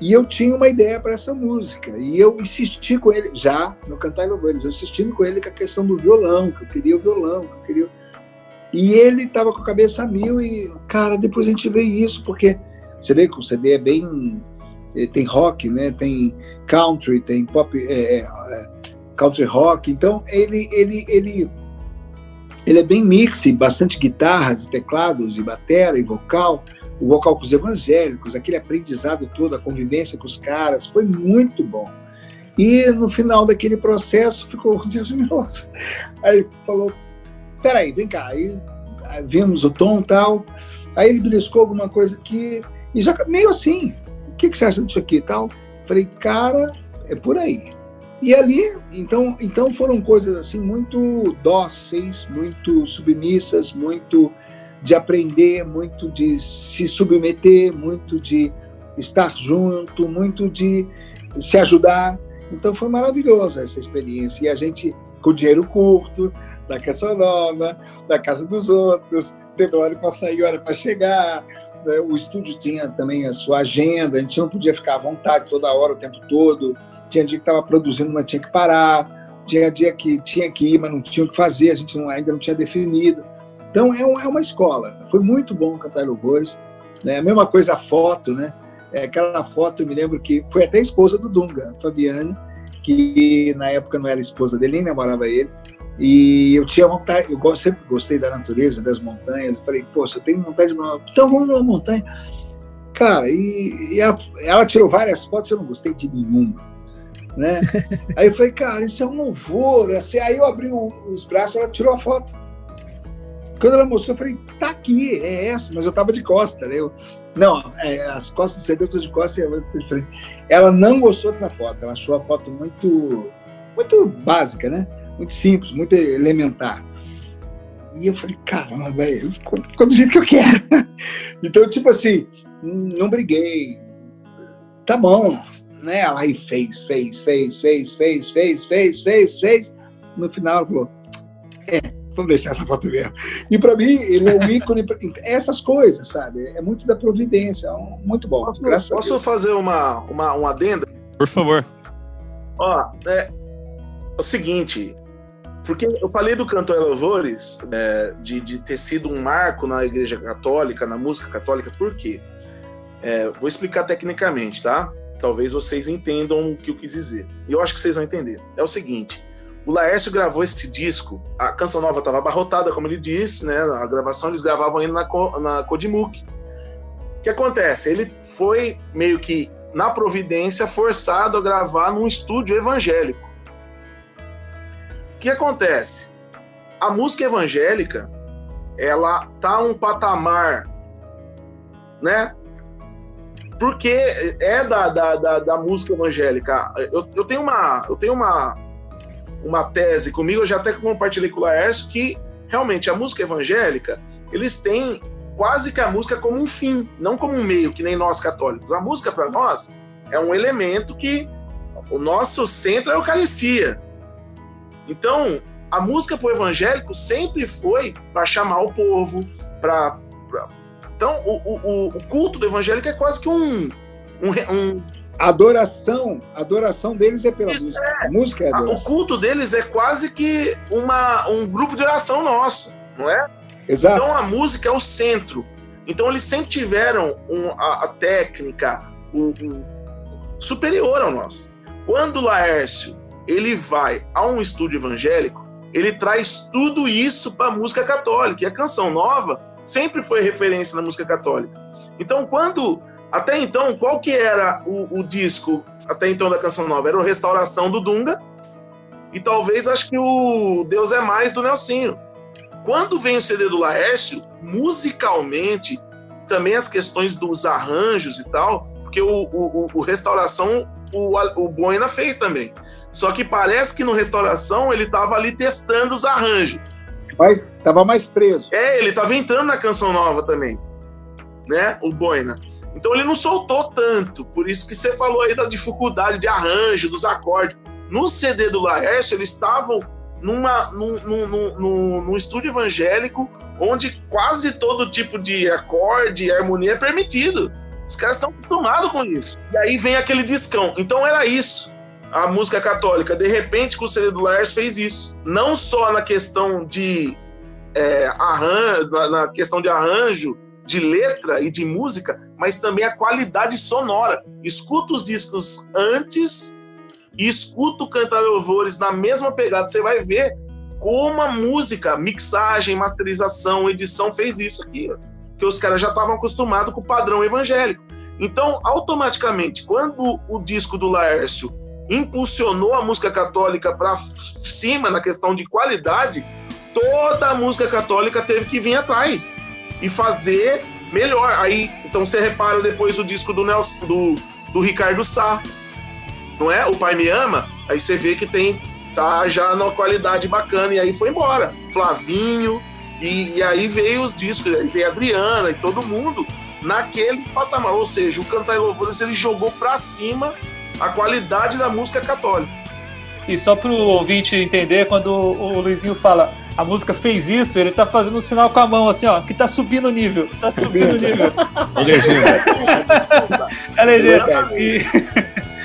E eu tinha uma ideia para essa música. E eu insisti com ele, já no Cantar e Louvores, eu insistindo com ele com a questão do violão, que eu queria o violão, que eu queria. E ele estava com a cabeça a mil e, cara, depois a gente vê isso, porque você vê que o CD é bem. Eh, tem rock, né? Tem country, tem pop, é, é, country rock. Então ele, ele, ele, ele é bem mix, bastante guitarras, teclados, e bateria e vocal o vocal com os evangélicos, aquele aprendizado todo, a convivência com os caras, foi muito bom. E no final daquele processo ficou, Deus meu. Aí falou: peraí, vem cá. Aí vimos o tom tal. Aí ele beliscou alguma coisa aqui, e já meio assim: o que, que você acha disso aqui tal? Falei, cara, é por aí. E ali, então, então foram coisas assim muito dóceis, muito submissas, muito de aprender, muito de se submeter, muito de estar junto, muito de se ajudar. Então foi maravilhosa essa experiência. E a gente, com dinheiro curto, da casa nova, da casa dos outros, tendo hora para sair, hora para chegar. Né? O estúdio tinha também a sua agenda, a gente não podia ficar à vontade toda hora, o tempo todo. Tinha dia que estava produzindo, mas tinha que parar. Tinha dia que tinha que ir, mas não tinha o que fazer, a gente não, ainda não tinha definido. Então é, um, é uma escola. Foi muito bom cantar louvores. Né? A mesma coisa a foto, né? É, aquela foto, eu me lembro que foi até a esposa do Dunga, Fabiane, que na época não era esposa dele, nem namorava ele. E eu tinha vontade, eu sempre gostei da natureza, das montanhas. Eu falei, pô, se eu tenho vontade de. Então vamos numa montanha. Cara, e, e a, ela tirou várias fotos, eu não gostei de nenhuma. Né? Aí eu falei, cara, isso é um louvor. Assim, aí eu abri os braços, ela tirou a foto. Quando ela mostrou, eu falei, tá aqui, é essa, mas eu tava de costa, né? Eu, não, é, as costas do CD eu tô de costa e ela não gostou da foto, ela achou a foto muito, muito básica, né? Muito simples, muito elementar. E eu falei, caramba, velho, ficou do jeito que eu quero. então, tipo assim, não briguei. Tá bom, né? Ela aí fez, fez, fez, fez, fez, fez, fez, fez, fez. No final, ela falou, é, vamos deixar essa foto mesmo. E para mim, ele é um ícone, essas coisas, sabe? É muito da providência, é muito bom. Posso, posso fazer uma, uma, uma adenda? Por favor. Ó, é, é o seguinte, porque eu falei do canto Louvores, é, de, de ter sido um marco na igreja católica, na música católica, por quê? É, vou explicar tecnicamente, tá? Talvez vocês entendam o que eu quis dizer. E eu acho que vocês vão entender. É o seguinte: o Laércio gravou esse disco, a canção nova estava abarrotada, como ele disse, né? A gravação eles gravavam ainda na, Kodimuk. O que acontece? Ele foi meio que na providência forçado a gravar num estúdio evangélico. O que acontece? A música evangélica, ela tá um patamar, né? Porque é da, da, da, da música evangélica. Eu, eu tenho uma, eu tenho uma, uma tese comigo, eu já até compartilhei com o Laércio, que realmente a música evangélica, eles têm quase que a música como um fim, não como um meio, que nem nós católicos. A música para nós é um elemento que o nosso centro é a Eucaristia. Então, a música para o evangélico sempre foi para chamar o povo, para. Então, o, o, o, culto do evangélico é quase que um, um, um a adoração, adoração deles é pela Isso música. É. A música é a O culto deles é quase que uma, um grupo de oração nosso, não é? Exato. Então a música é o centro. Então eles sempre tiveram um, a, a, técnica, o, o superior ao nosso. Quando Laércio ele vai a um estúdio evangélico, ele traz tudo isso para a música católica. E a canção nova sempre foi referência na música católica. Então, quando até então, qual que era o, o, disco até então da canção nova? Era o Restauração do Dunga e talvez acho que o Deus é Mais do Nelsinho. Quando vem o CD do Laércio, musicalmente, também as questões dos arranjos e tal, porque o, o, o Restauração o, o Boina fez também. Só que parece que no Restauração ele estava ali testando os arranjos. Mas estava mais preso. É, ele estava entrando na canção nova também, né? O Boina. Então ele não soltou tanto, por isso que você falou aí da dificuldade de arranjo, dos acordes. No CD do Laércio, eles estavam numa, num, num, num, num, estúdio evangélico onde quase todo tipo de acorde e harmonia é permitido. Os caras estão acostumados com isso. E aí vem aquele discão. Então era isso. A música católica, de repente, com o do Laércio fez isso. Não só na questão de é, arranjo, na questão de arranjo, de letra e de música, mas também a qualidade sonora. Escuta os discos antes e escuta o Cantar Louvores na mesma pegada, você vai ver como a música, mixagem, masterização, edição fez isso aqui. Que os caras já estavam acostumados com o padrão evangélico. Então, automaticamente, quando o disco do Laércio impulsionou a música católica para cima na questão de qualidade, toda a música católica teve que vir atrás e fazer melhor. Aí, então você repara depois o disco do Nelson, do, do Ricardo Sá, não é? O Pai Me Ama, aí você vê que tem tá já na qualidade bacana e aí foi embora. Flavinho e, e aí veio os discos, aí veio a Adriana e todo mundo naquele patamar, ou seja, o Cantar e Louvores ele jogou para cima a qualidade da música católica. E só para o ouvinte entender, quando o Luizinho fala a música fez isso, ele tá fazendo um sinal com a mão, assim, ó, que tá subindo o nível. Tá subindo o nível. É legenda. é legenda. E...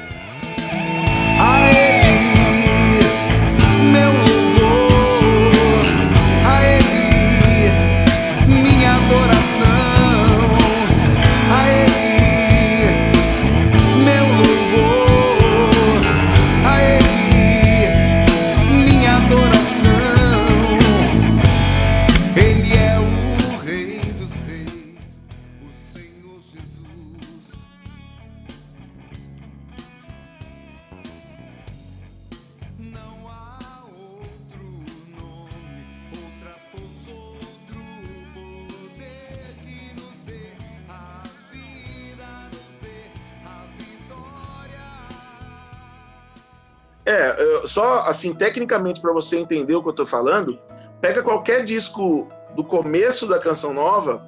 só assim, tecnicamente, para você entender o que eu estou falando, pega qualquer disco do começo da canção nova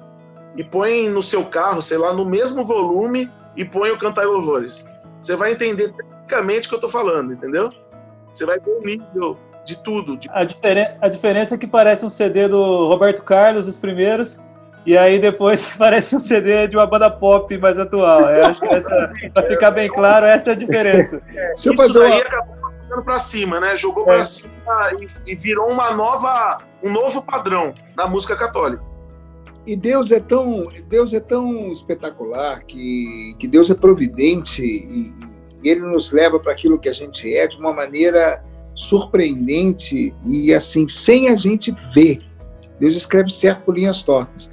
e põe no seu carro, sei lá, no mesmo volume e põe o Cantar Louvores. Você vai entender tecnicamente o que eu estou falando, entendeu? Você vai ver o nível de tudo. De... A, diferen a diferença é que parece um CD do Roberto Carlos, os primeiros, e aí depois parece um CD de uma banda pop mais atual. Eu acho que para ficar bem claro, essa é a diferença. É, Deixa eu fazer uma... acabou jogando para cima, né? Jogou é. para cima e, e, virou uma nova, um novo padrão da música católica. E Deus é tão, Deus é tão espetacular que, que Deus é providente e, e Ele nos leva para aquilo que a gente é de uma maneira surpreendente e assim sem a gente ver. Deus escreve certo por linhas tortas.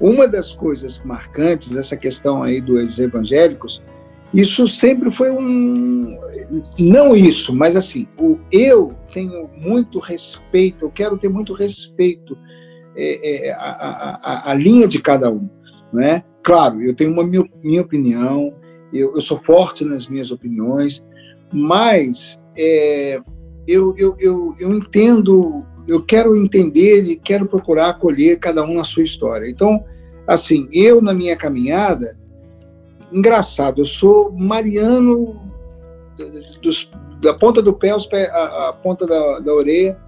Uma das coisas marcantes, essa questão aí dos evangélicos, isso sempre foi um. Não isso, mas assim, o eu tenho muito respeito, eu quero ter muito respeito é, é, a, a, a, linha de cada um. Né? Claro, eu tenho uma minha, opinião, eu, eu, sou forte nas minhas opiniões, mas é, eu, eu, eu, eu entendo, eu quero entender e quero procurar acolher cada um na sua história. Então, assim, eu na minha caminhada, engraçado, eu sou mariano dos, da ponta do pé à, à ponta da, da orelha.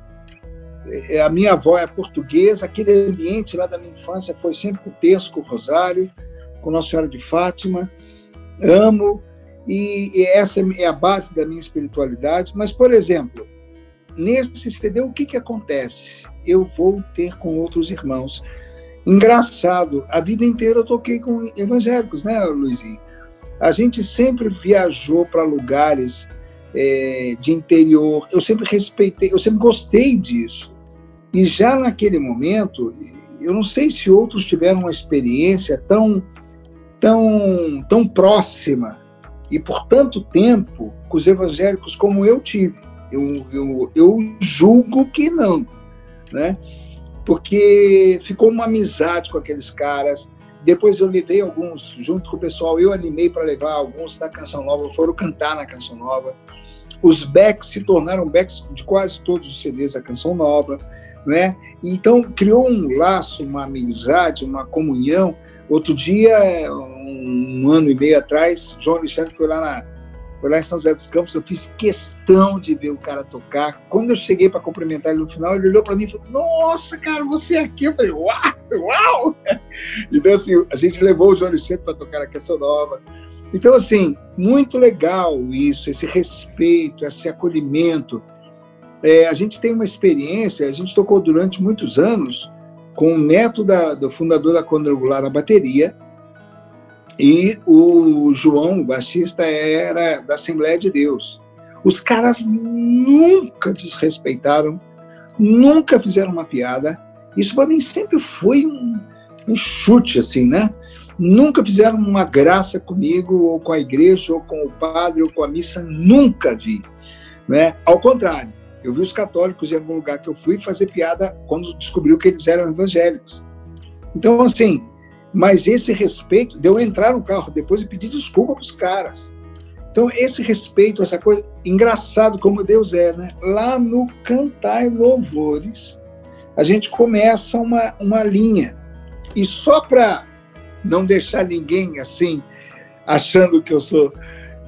É, a minha avó é portuguesa, aquele ambiente lá da minha infância foi sempre com o texto, com o rosário, com Nossa Senhora de Fátima. Amo, e, e essa é a base da minha espiritualidade. Mas, por exemplo, nesse CD, o que, que acontece? Eu vou ter com outros irmãos. Engraçado, a vida inteira eu toquei com evangélicos, né, Luizinho? A gente sempre viajou para lugares é, de interior. Eu sempre respeitei, eu sempre gostei disso. E já naquele momento, eu não sei se outros tiveram uma experiência tão, tão, tão próxima e por tanto tempo com os evangélicos como eu tive. Eu, eu, eu julgo que não, né? Porque ficou uma amizade com aqueles caras. Depois eu levei alguns, junto com o pessoal, eu animei para levar alguns da Canção Nova, foram cantar na Canção Nova. Os backs se tornaram backs de quase todos os CDs da Canção Nova, né? Então criou um laço, uma amizade, uma comunhão. Outro dia, um ano e meio atrás, João Alexandre foi lá na foi lá em São José dos Campos, eu fiz questão de ver o cara tocar. Quando eu cheguei para cumprimentar ele no final, ele olhou para mim e falou: Nossa, cara, você é aqui. Eu falei: Uau, uau! Então, assim, a gente levou o João Alexandre para tocar a Canção Nova. Então, assim, muito legal isso, esse respeito, esse acolhimento. É, a gente tem uma experiência, a gente tocou durante muitos anos com o neto da, do fundador da Quadrangular na bateria, e o João, o baixista, era da Assembleia de Deus. Os caras nunca desrespeitaram, nunca fizeram uma piada. Isso para mim sempre foi um, um, chute, assim, né? Nunca fizeram uma graça comigo, ou com a igreja, ou com o padre, ou com a missa, nunca vi. Né? Ao contrário, eu vi os católicos em algum lugar que eu fui fazer piada quando descobriu que eles eram evangélicos. Então, assim, mas esse respeito, de eu entrar no carro depois e pedir desculpa para os caras. Então, esse respeito, essa coisa, engraçado como Deus é, né? Lá no Cantar Louvores, a gente começa uma, uma linha. E só para não deixar ninguém assim, achando que eu sou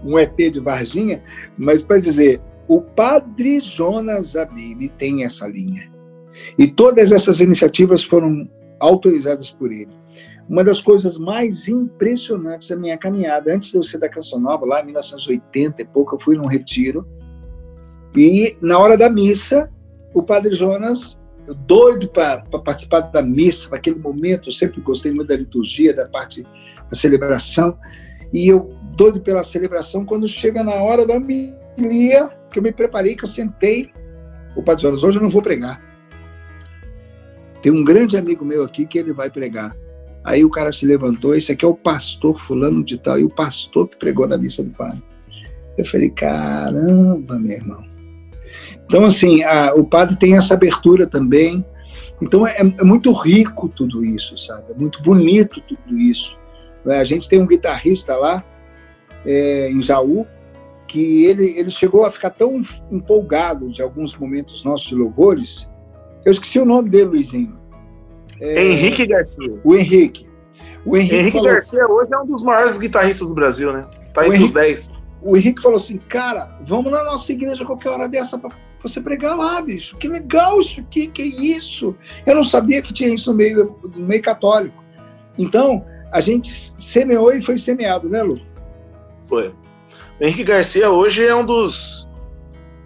um ET de Varginha, mas para dizer, o Padre Jonas Abib tem essa linha. E todas essas iniciativas foram autorizadas por ele uma das coisas mais impressionantes da minha caminhada, antes de eu ser da Canção Nova, lá em 1980 e pouco, eu fui num retiro, e na hora da missa, o Padre Jonas, doido para participar da missa, naquele momento, eu sempre gostei muito da liturgia, da parte da celebração, e eu doido pela celebração, quando chega na hora da homilia, que eu me preparei, que eu sentei, o Padre Jonas, hoje eu não vou pregar. Tem um grande amigo meu aqui que ele vai pregar. Aí o cara se levantou, esse aqui é o pastor fulano de tal, e o pastor que pregou na missa do padre. Eu falei, caramba, meu irmão. Então, assim, a, o padre tem essa abertura também. Então, é, é, muito rico tudo isso, sabe? É muito bonito tudo isso. É, a gente tem um guitarrista lá, é, em Jaú, que ele, ele chegou a ficar tão empolgado de alguns momentos nossos de louvores. Eu esqueci o nome dele, Luizinho. É, Henrique Garcia. O Henrique. O Henrique, Henrique falou... Garcia hoje é um dos maiores guitarristas do Brasil, né? Tá entre os 10. O Henrique falou assim, cara, vamos na nossa igreja qualquer hora dessa para você pregar lá, bicho. Que legal isso aqui, que isso. Eu não sabia que tinha isso no meio, no meio católico. Então, a gente semeou e foi semeado, né, Lu? Foi. O Henrique Garcia hoje é um dos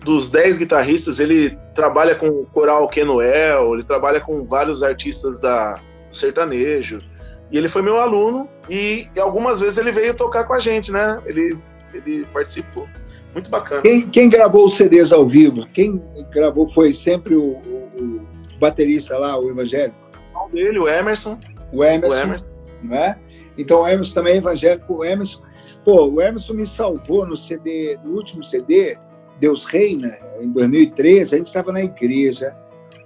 dos 10 guitarristas, ele trabalha com o coral Kenuel, ele trabalha com vários artistas da do sertanejo. E ele foi meu aluno e, e, algumas vezes ele veio tocar com a gente, né? Ele, ele participou. Muito bacana. Quem, quem gravou os CDs ao vivo? Quem gravou foi sempre o, o, o baterista lá, o evangélico? O dele, o Emerson. O Emerson, o Emerson. Não é? Então o Emerson também é evangélico. O Emerson, pô, o Emerson me salvou no CD, no último CD, Deus Reina, em 2013, a gente estava na igreja.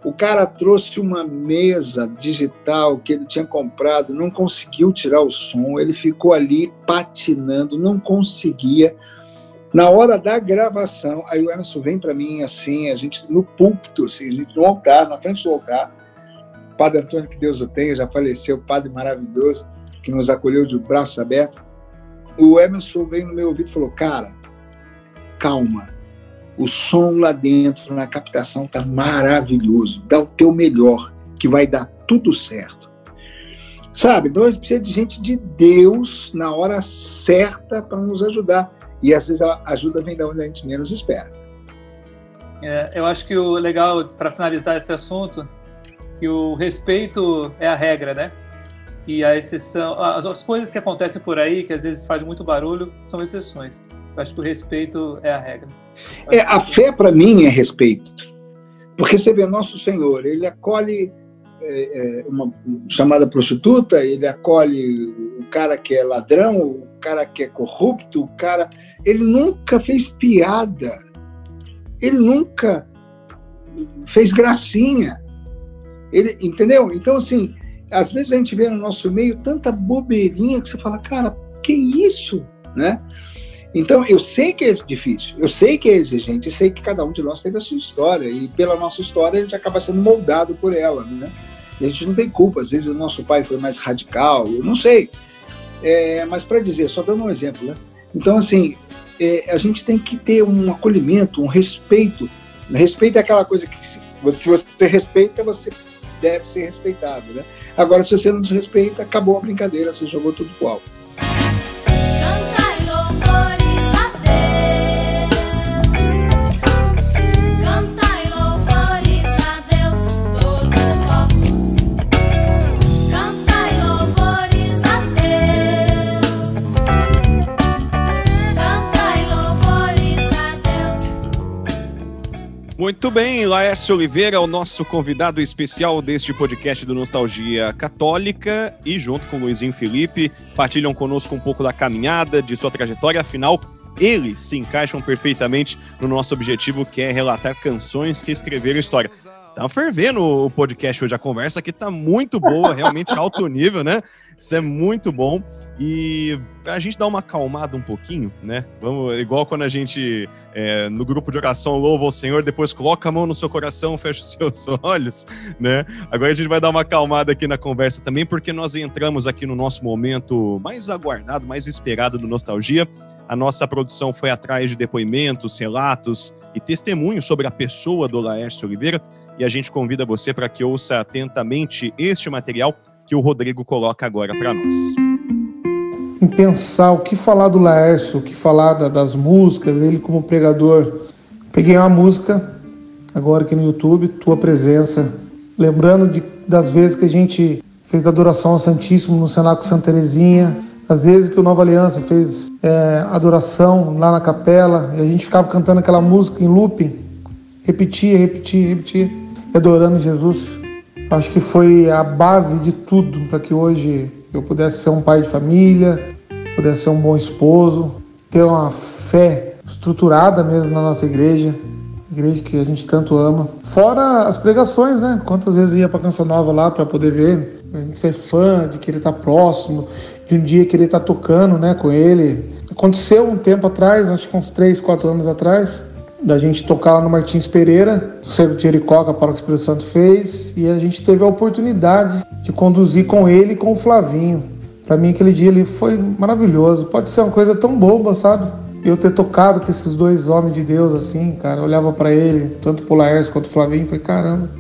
O cara trouxe uma mesa digital que ele tinha comprado, não conseguiu tirar o som, ele ficou ali patinando, não conseguia. Na hora da gravação, aí o Emerson vem para mim assim, a gente no púlpito, assim, a gente no altar, na frente do altar. O padre Antônio, que Deus o tenha, já faleceu, padre maravilhoso, que nos acolheu de braços abertos. O Emerson veio no meu ouvido e falou: Cara, calma, o som lá dentro, na captação, está maravilhoso. Dá o teu melhor, que vai dar tudo certo. Sabe, nós precisamos de gente de Deus na hora certa para nos ajudar. E às vezes a ajuda vem da onde a gente menos espera. É, eu acho que o legal, para finalizar esse assunto, que o respeito é a regra, né? E a exceção, as, as coisas que acontecem por aí, que às vezes fazem muito barulho, são exceções. Acho que o respeito é a regra. É, a fé, para mim, é respeito. Porque você vê, nosso Senhor, ele acolhe é, é, uma chamada prostituta, ele acolhe o cara que é ladrão, o cara que é corrupto, o cara. Ele nunca fez piada, ele nunca fez gracinha. Ele, entendeu? Então, assim, às vezes a gente vê no nosso meio tanta bobeirinha que você fala, cara, que isso, né? Então, eu sei que é difícil, eu sei que é exigente, sei que cada um de nós teve a sua história, e pela nossa história a gente acaba sendo moldado por ela, né? E a gente não tem culpa, às vezes o nosso pai foi mais radical, eu não sei. É, mas para dizer, só dando um exemplo, né? Então, assim, é, a gente tem que ter um acolhimento, um respeito. Respeito é aquela coisa que, se você, respeita, você deve ser respeitado, né? Agora, se você não desrespeita, acabou a brincadeira, você jogou tudo pro alto. Muito bem, Laércio Oliveira é o nosso convidado especial deste podcast do Nostalgia Católica e junto com Luizinho Felipe partilham conosco um pouco da caminhada, de sua trajetória, afinal eles se encaixam perfeitamente no nosso objetivo que é relatar canções que escreveram história. Tá fervendo o podcast hoje, a conversa aqui tá muito boa, realmente alto nível, né? Isso é muito bom. E pra gente dar uma acalmada um pouquinho, né? Vamos, igual quando a gente é, no grupo de oração louva o Senhor, depois coloca a mão no seu coração, fecha os seus olhos, né? Agora a gente vai dar uma acalmada aqui na conversa também, porque nós entramos aqui no nosso momento mais aguardado, mais esperado do Nostalgia. A nossa produção foi atrás de depoimentos, relatos e testemunhos sobre a pessoa do Laércio Oliveira e a gente convida você para que ouça atentamente este material que o Rodrigo coloca agora para nós. Em pensar o que falar do Laércio, o que falar da- das músicas, ele como pregador. Peguei uma música agora aqui no YouTube, Tua Presença, lembrando de, das vezes que a gente fez adoração ao Santíssimo no Cenáculo Santa Terezinha, às vezes que o Nova Aliança fez é, adoração lá na capela, e a gente ficava cantando aquela música em looping, repetia, repetia, repetia, adorando Jesus. Acho que foi a base de tudo para que hoje eu pudesse ser um pai de família, pudesse ser um bom esposo, ter uma fé estruturada mesmo na nossa igreja, igreja que a gente tanto ama. Fora as pregações, né? Quantas vezes ia para Canção Nova lá para poder ver, gente ser fã, de querer estar próximo, de um dia querer estar tocando, né, com ele. Aconteceu um tempo atrás, acho que uns 3, 4 anos atrás, da gente tocar lá no Martins Pereira, o Cerro que a Paróquia Espírito Santo fez, e a gente teve a oportunidade de conduzir com ele e com o Flavinho. Para mim, aquele dia ali foi maravilhoso. Pode ser uma coisa tão boba, sabe? Eu ter tocado com esses dois homens de Deus, assim, cara, eu olhava para ele, tanto o Laércio quanto o Flavinho, e falei, caramba,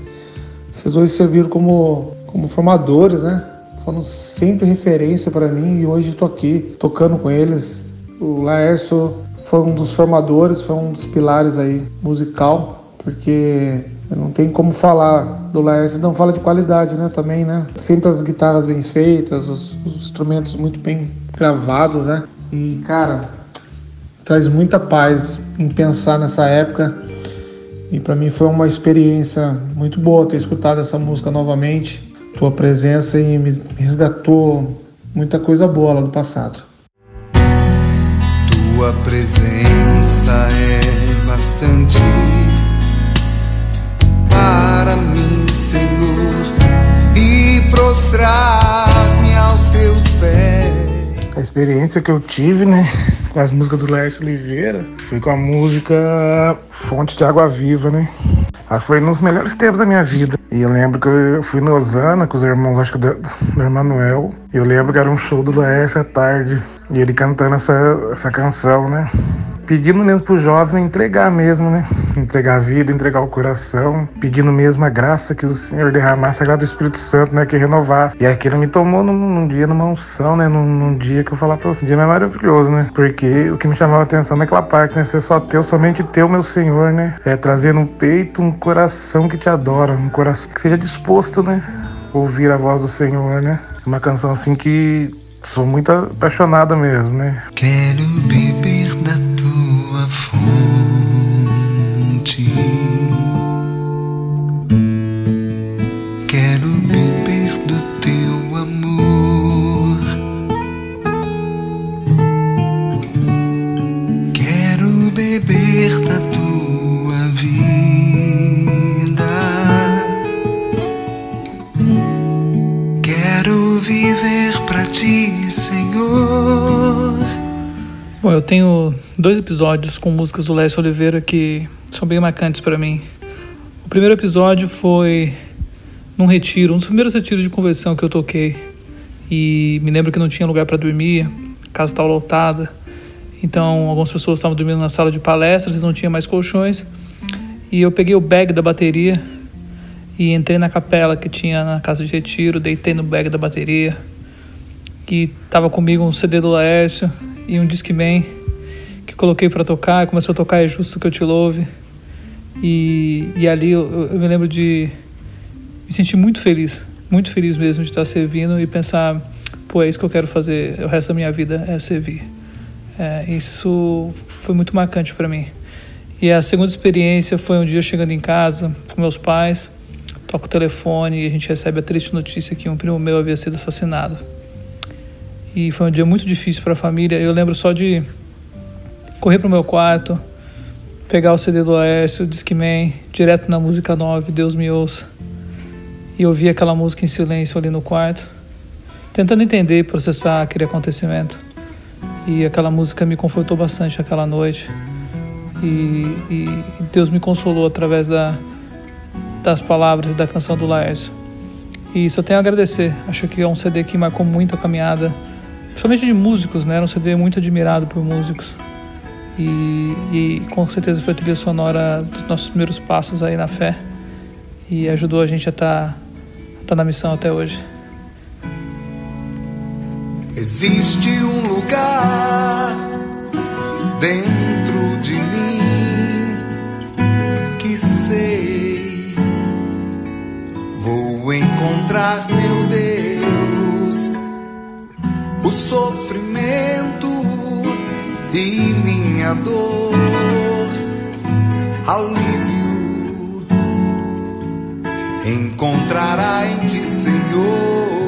esses dois serviram como, como formadores, né? Foram sempre referência para mim e hoje estou aqui tocando com eles. O Laércio foi um dos formadores, foi um dos pilares aí musical, porque não tem como falar do Laércio, não fala de qualidade, né, também, né? Sempre as guitarras bem feitas, os, os instrumentos muito bem gravados, né? E, cara, traz muita paz em pensar nessa época. E para mim foi uma experiência muito boa ter escutado essa música novamente. Tua presença e me resgatou muita coisa boa lá do passado. Tua presença é bastante para mim, Senhor, e prostrar-me aos teus pés. A experiência que eu tive, né, com as músicas do Laércio Oliveira, foi com a música Fonte de Água Viva, né? Acho que foi nos melhores tempos da minha vida. E eu lembro que eu fui no Osana com os irmãos, acho que do, do Emanuel. Eu lembro que era um show do Laércio à tarde. E ele cantando essa, essa canção, né? Pedindo mesmo pro jovem entregar mesmo, né? Entregar a vida, entregar o coração. Pedindo mesmo a graça que o Senhor derramasse, a graça do Espírito Santo, né? Que renovasse. E aquilo me tomou num, num dia, numa unção, né? Num, num dia que eu falar pra você. Um dia maravilhoso, né? Porque o que me chamava a atenção naquela parte, né? Ser só teu, somente teu, meu Senhor, né? É trazer no peito um coração que te adora. Um coração que seja disposto, né? Ouvir a voz do Senhor, né? Uma canção assim que sou muito apaixonada mesmo, né? Quero beber da tua tenho dois episódios com músicas do Lécio Oliveira que são bem marcantes para mim. O primeiro episódio foi num retiro, um dos primeiros retiros de conversão que eu toquei. E me lembro que não tinha lugar para dormir, a casa estava lotada. Então, algumas pessoas estavam dormindo na sala de palestras não tinha mais colchões. E eu peguei o bag da bateria e entrei na capela que tinha na casa de retiro, deitei no bag da bateria. E tava comigo um CD do Laércio e um Discman que coloquei para tocar, começou a tocar É Justo Que Eu Te Louve. E, e ali eu, eu me lembro de me sentir muito feliz, muito feliz mesmo de estar servindo e pensar, pô, é isso que eu quero fazer o resto da minha vida, é servir. É, isso foi muito marcante para mim. E a segunda experiência foi um dia chegando em casa com meus pais, toco o telefone e a gente recebe a triste notícia que um primo meu havia sido assassinado. E foi um dia muito difícil para a família. Eu lembro só de correr pro meu quarto, pegar o CD do Laércio, Discman, direto na música 9, Deus me ouça. E ouvir aquela música em silêncio ali no quarto, tentando entender e processar aquele acontecimento. E aquela música me confortou bastante aquela noite. E, e Deus me consolou através da, das palavras e da canção do Laércio. E só tenho a agradecer. Acho que é um CD que marcou muito a caminhada, principalmente de músicos, né? Era um CD muito admirado por músicos. E, e com certeza foi a trilha sonora dos nossos primeiros passos aí na fé. E ajudou a gente a estar tá, tá na missão até hoje. Existe um lugar dentro de mim que sei vou encontrar meu Deus, o sofrimento e minha dor, alívio encontrará em ti, Senhor.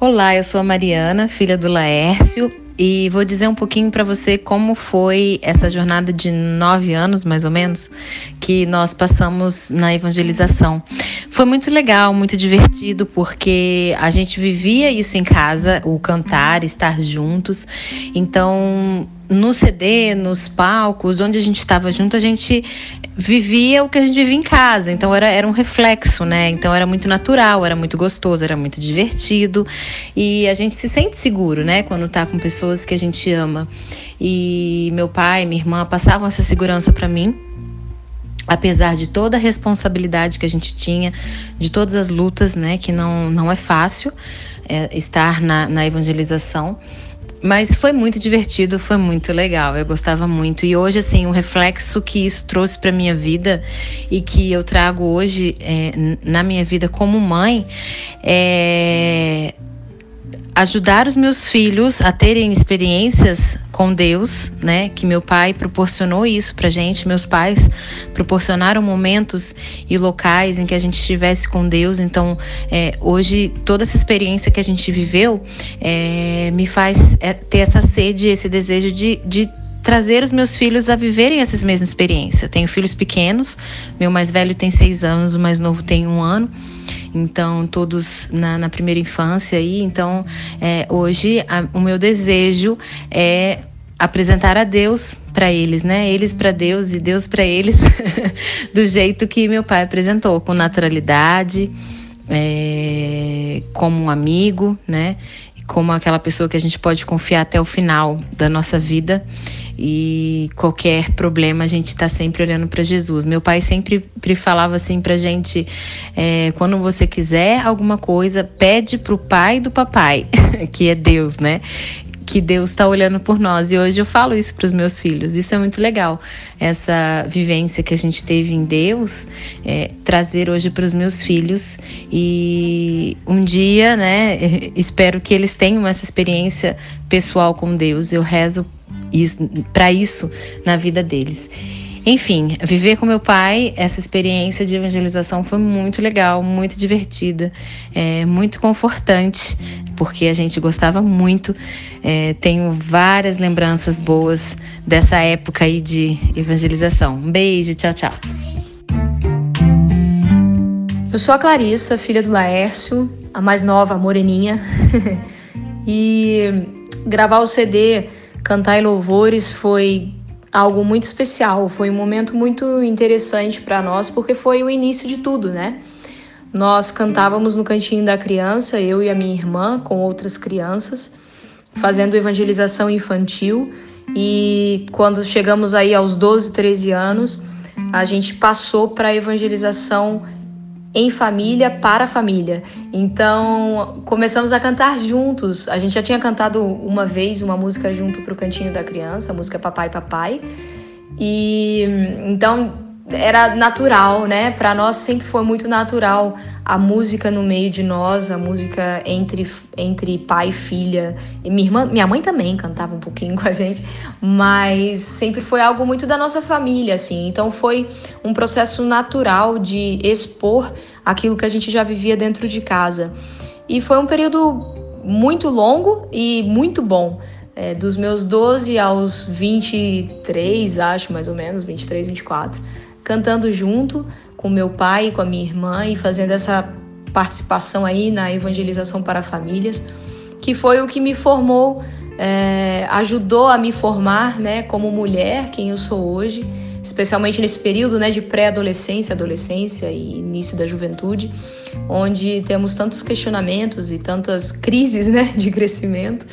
Olá, eu sou a Mariana, filha do Laércio, e vou dizer um pouquinho para você como foi essa jornada de nove anos, mais ou menos, que nós passamos na evangelização. Foi muito legal, muito divertido, porque a gente vivia isso em casa, o cantar, estar juntos. Então, no CD, nos palcos, onde a gente estava junto, a gente vivia o que a gente vivia em casa. Então era, era um reflexo, né? Então era muito natural, era muito gostoso, era muito divertido. E a gente se sente seguro, né? Quando tá com pessoas que a gente ama. E meu pai, minha irmã passavam essa segurança para mim apesar de toda a responsabilidade que a gente tinha, de todas as lutas, né, que não, não é fácil é, estar na, na evangelização. Mas foi muito divertido, foi muito legal, eu gostava muito. E hoje, assim, um reflexo que isso trouxe para minha vida e que eu trago hoje é, na minha vida como mãe é ajudar os meus filhos a terem experiências com Deus, né? Que meu pai proporcionou isso pra gente, meus pais proporcionaram momentos e locais em que a gente estivesse com Deus. Então, é, hoje toda essa experiência que a gente viveu é, me faz é, ter essa sede, esse desejo de, de trazer os meus filhos a viverem essas mesmas experiências. Eu tenho filhos pequenos, meu mais velho tem seis anos, o mais novo tem um ano. Então, todos na, na primeira infância aí. Então, é, hoje, a, o meu desejo é apresentar a Deus para eles, né? Eles para Deus e Deus para eles, do jeito que meu pai apresentou, com naturalidade, é, como um amigo, né? Como aquela pessoa que a gente pode confiar até o final da nossa vida e qualquer problema a gente está sempre olhando para Jesus. Meu pai sempre falava assim para gente: é, quando você quiser alguma coisa, pede para o pai do papai, que é Deus, né? Que Deus está olhando por nós. E hoje eu falo isso para os meus filhos. Isso é muito legal. Essa vivência que a gente teve em Deus, é, trazer hoje para os meus filhos. E um dia, né, espero que eles tenham essa experiência pessoal com Deus. Eu rezo para isso na vida deles. Enfim, viver com meu pai, essa experiência de evangelização foi muito legal, muito divertida, é, muito confortante, porque a gente gostava muito. É, tenho várias lembranças boas dessa época aí de evangelização. Um beijo, tchau, tchau. Eu sou a Clarissa, filha do Laércio, a mais nova, a moreninha. e gravar o CD Cantar e Louvores foi algo muito especial, foi um momento muito interessante para nós, porque foi o início de tudo, né? Nós cantávamos no cantinho da criança, eu e a minha irmã, com outras crianças, fazendo evangelização infantil. E quando chegamos aí aos 12, 13 anos, a gente passou para a evangelização em família para família. Então começamos a cantar juntos. A gente já tinha cantado uma vez uma música junto para o cantinho da criança, a música Papai Papai. E então era natural, né? Para nós sempre foi muito natural a música no meio de nós, a música entre, entre pai e filha. E minha, irmã, minha mãe também cantava um pouquinho com a gente, mas sempre foi algo muito da nossa família, assim. Então foi um processo natural de expor aquilo que a gente já vivia dentro de casa. E foi um período muito longo e muito bom. É, dos meus 12 aos 23, acho mais ou menos, 23, 24 cantando junto com meu pai e com a minha irmã e fazendo essa participação aí na evangelização para famílias, que foi o que me formou, é, ajudou a me formar, né, como mulher, quem eu sou hoje, especialmente nesse período, né, de pré-adolescência, adolescência e início da juventude, onde temos tantos questionamentos e tantas crises, né, de crescimento.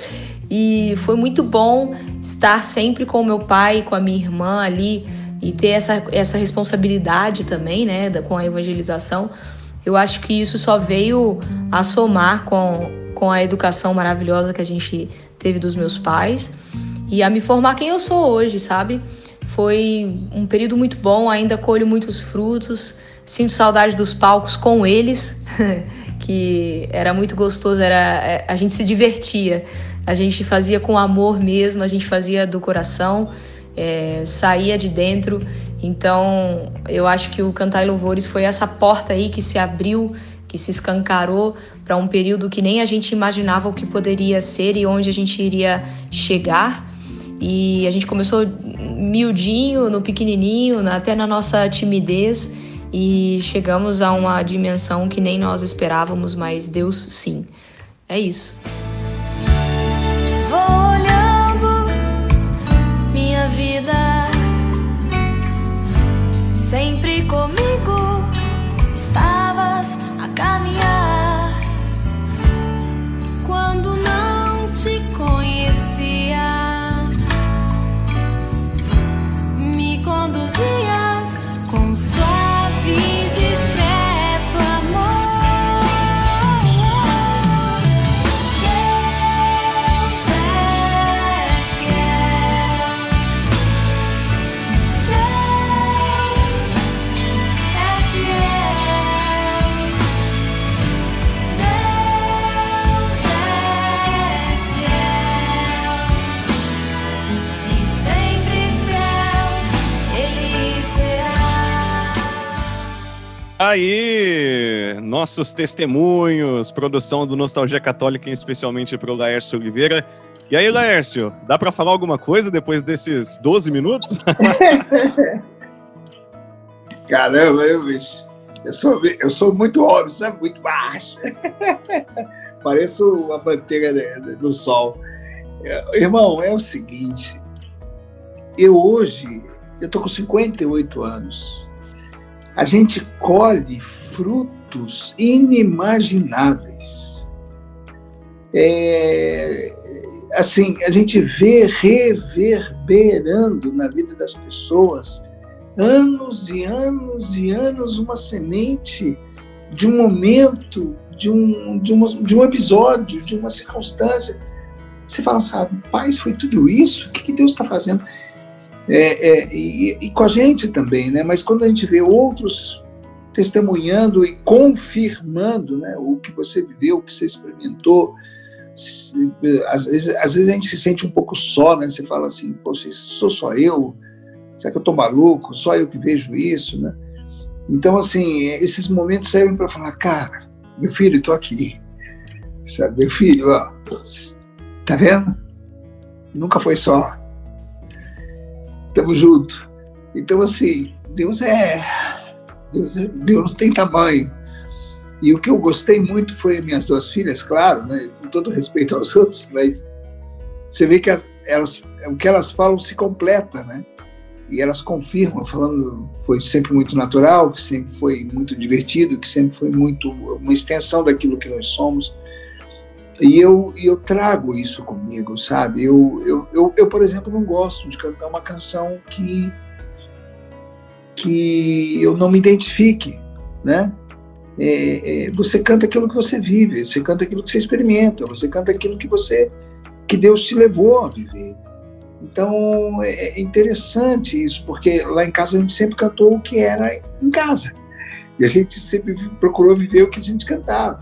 E foi muito bom estar sempre com meu pai, com a minha irmã ali, e ter essa, essa responsabilidade também, né, da, com a evangelização, eu acho que isso só veio a somar com, com a educação maravilhosa que a gente teve dos meus pais. E a me formar quem eu sou hoje, sabe? Foi um período muito bom, ainda colho muitos frutos, sinto saudade dos palcos com eles, que era muito gostoso, era é, a gente se divertia, a gente fazia com amor mesmo, a gente fazia do coração é, saía de dentro. Então, eu acho que o Cantar e Louvores foi essa porta aí que se abriu, que se escancarou para um período que nem a gente imaginava o que poderia ser e onde a gente iria chegar. E a gente começou miudinho, no pequenininho, até na nossa timidez e chegamos a uma dimensão que nem nós esperávamos, mas Deus sim. É isso. Comigo. Estavas Aí, nossos testemunhos, produção do Nostalgia Católica, especialmente para o Laércio Oliveira. E aí, Laércio, dá para falar alguma coisa depois desses 12 minutos? Caramba, eu, bicho. Eu sou, eu sou muito óbvio, sabe? Muito baixo. Pareço a manteiga do sol. Irmão, é o seguinte. Eu hoje, eu tô com 58 anos a gente colhe frutos inimagináveis. É, assim, a gente vê reverberando na vida das pessoas anos e anos e anos uma semente de um momento, de um, de, uma, de um episódio, de uma circunstância você fala, rapaz, foi tudo isso? O que, que Deus está fazendo? É, é, e, e, com a gente também, né? Mas quando a gente vê outros testemunhando e confirmando né, o que você viveu, o que você experimentou, às vezes, às vezes a gente se sente um pouco só, né? Você fala assim, poxa, sou só eu? Será que eu estou maluco? Só eu que vejo isso, né? Então, assim, esses momentos servem para falar, cara, meu filho, estou aqui. Sabe, meu filho, ó, tá vendo? Nunca foi só. Tamo junto. Então, assim, Deus é. Deus, é, Deus não tem tamanho. E o que eu gostei muito foi minhas duas filhas, claro, né, com todo respeito aos outros, mas você vê que elas, o que elas falam se completa, né? E elas confirmam, falando foi sempre muito natural, que sempre foi muito divertido, que sempre foi muito uma extensão daquilo que nós somos. E eu, eu trago isso comigo, sabe? Eu, eu, eu, eu, por exemplo, não gosto de cantar uma canção que, que eu não me identifique, né? É, é, você canta aquilo que você vive, você canta aquilo que você experimenta, você canta aquilo que você que Deus te levou a viver. Então é, é interessante isso, porque lá em casa a gente sempre cantou o que era em casa. E a gente sempre procurou viver o que a gente cantava,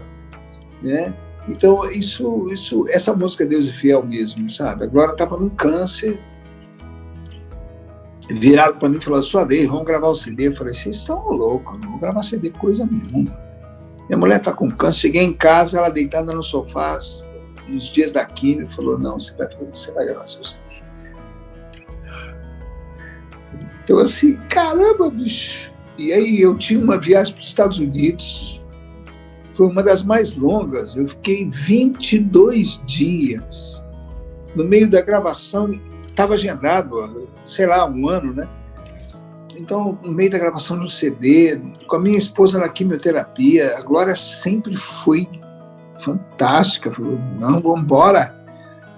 né? Então isso, isso, essa música Deus é fiel mesmo, sabe? A Glória estava num câncer, viraram para mim e falaram: sua vez, vamos gravar o CD. Eu falei: vocês estão loucos, não vou gravar CD coisa nenhuma. Minha mulher está com câncer, cheguei em casa, ela deitada no sofá, nos dias da química, falou: não, você vai, você vai gravar seu CD. Então, assim, caramba, bicho. E aí eu tinha uma viagem para os Estados Unidos, foi uma das mais longas. Eu fiquei 22 dias. No meio da gravação, estava agendado, sei lá, um ano, né? Então, no meio da gravação do CD, com a minha esposa na quimioterapia, a Glória sempre foi fantástica. Falou, não, vamos embora.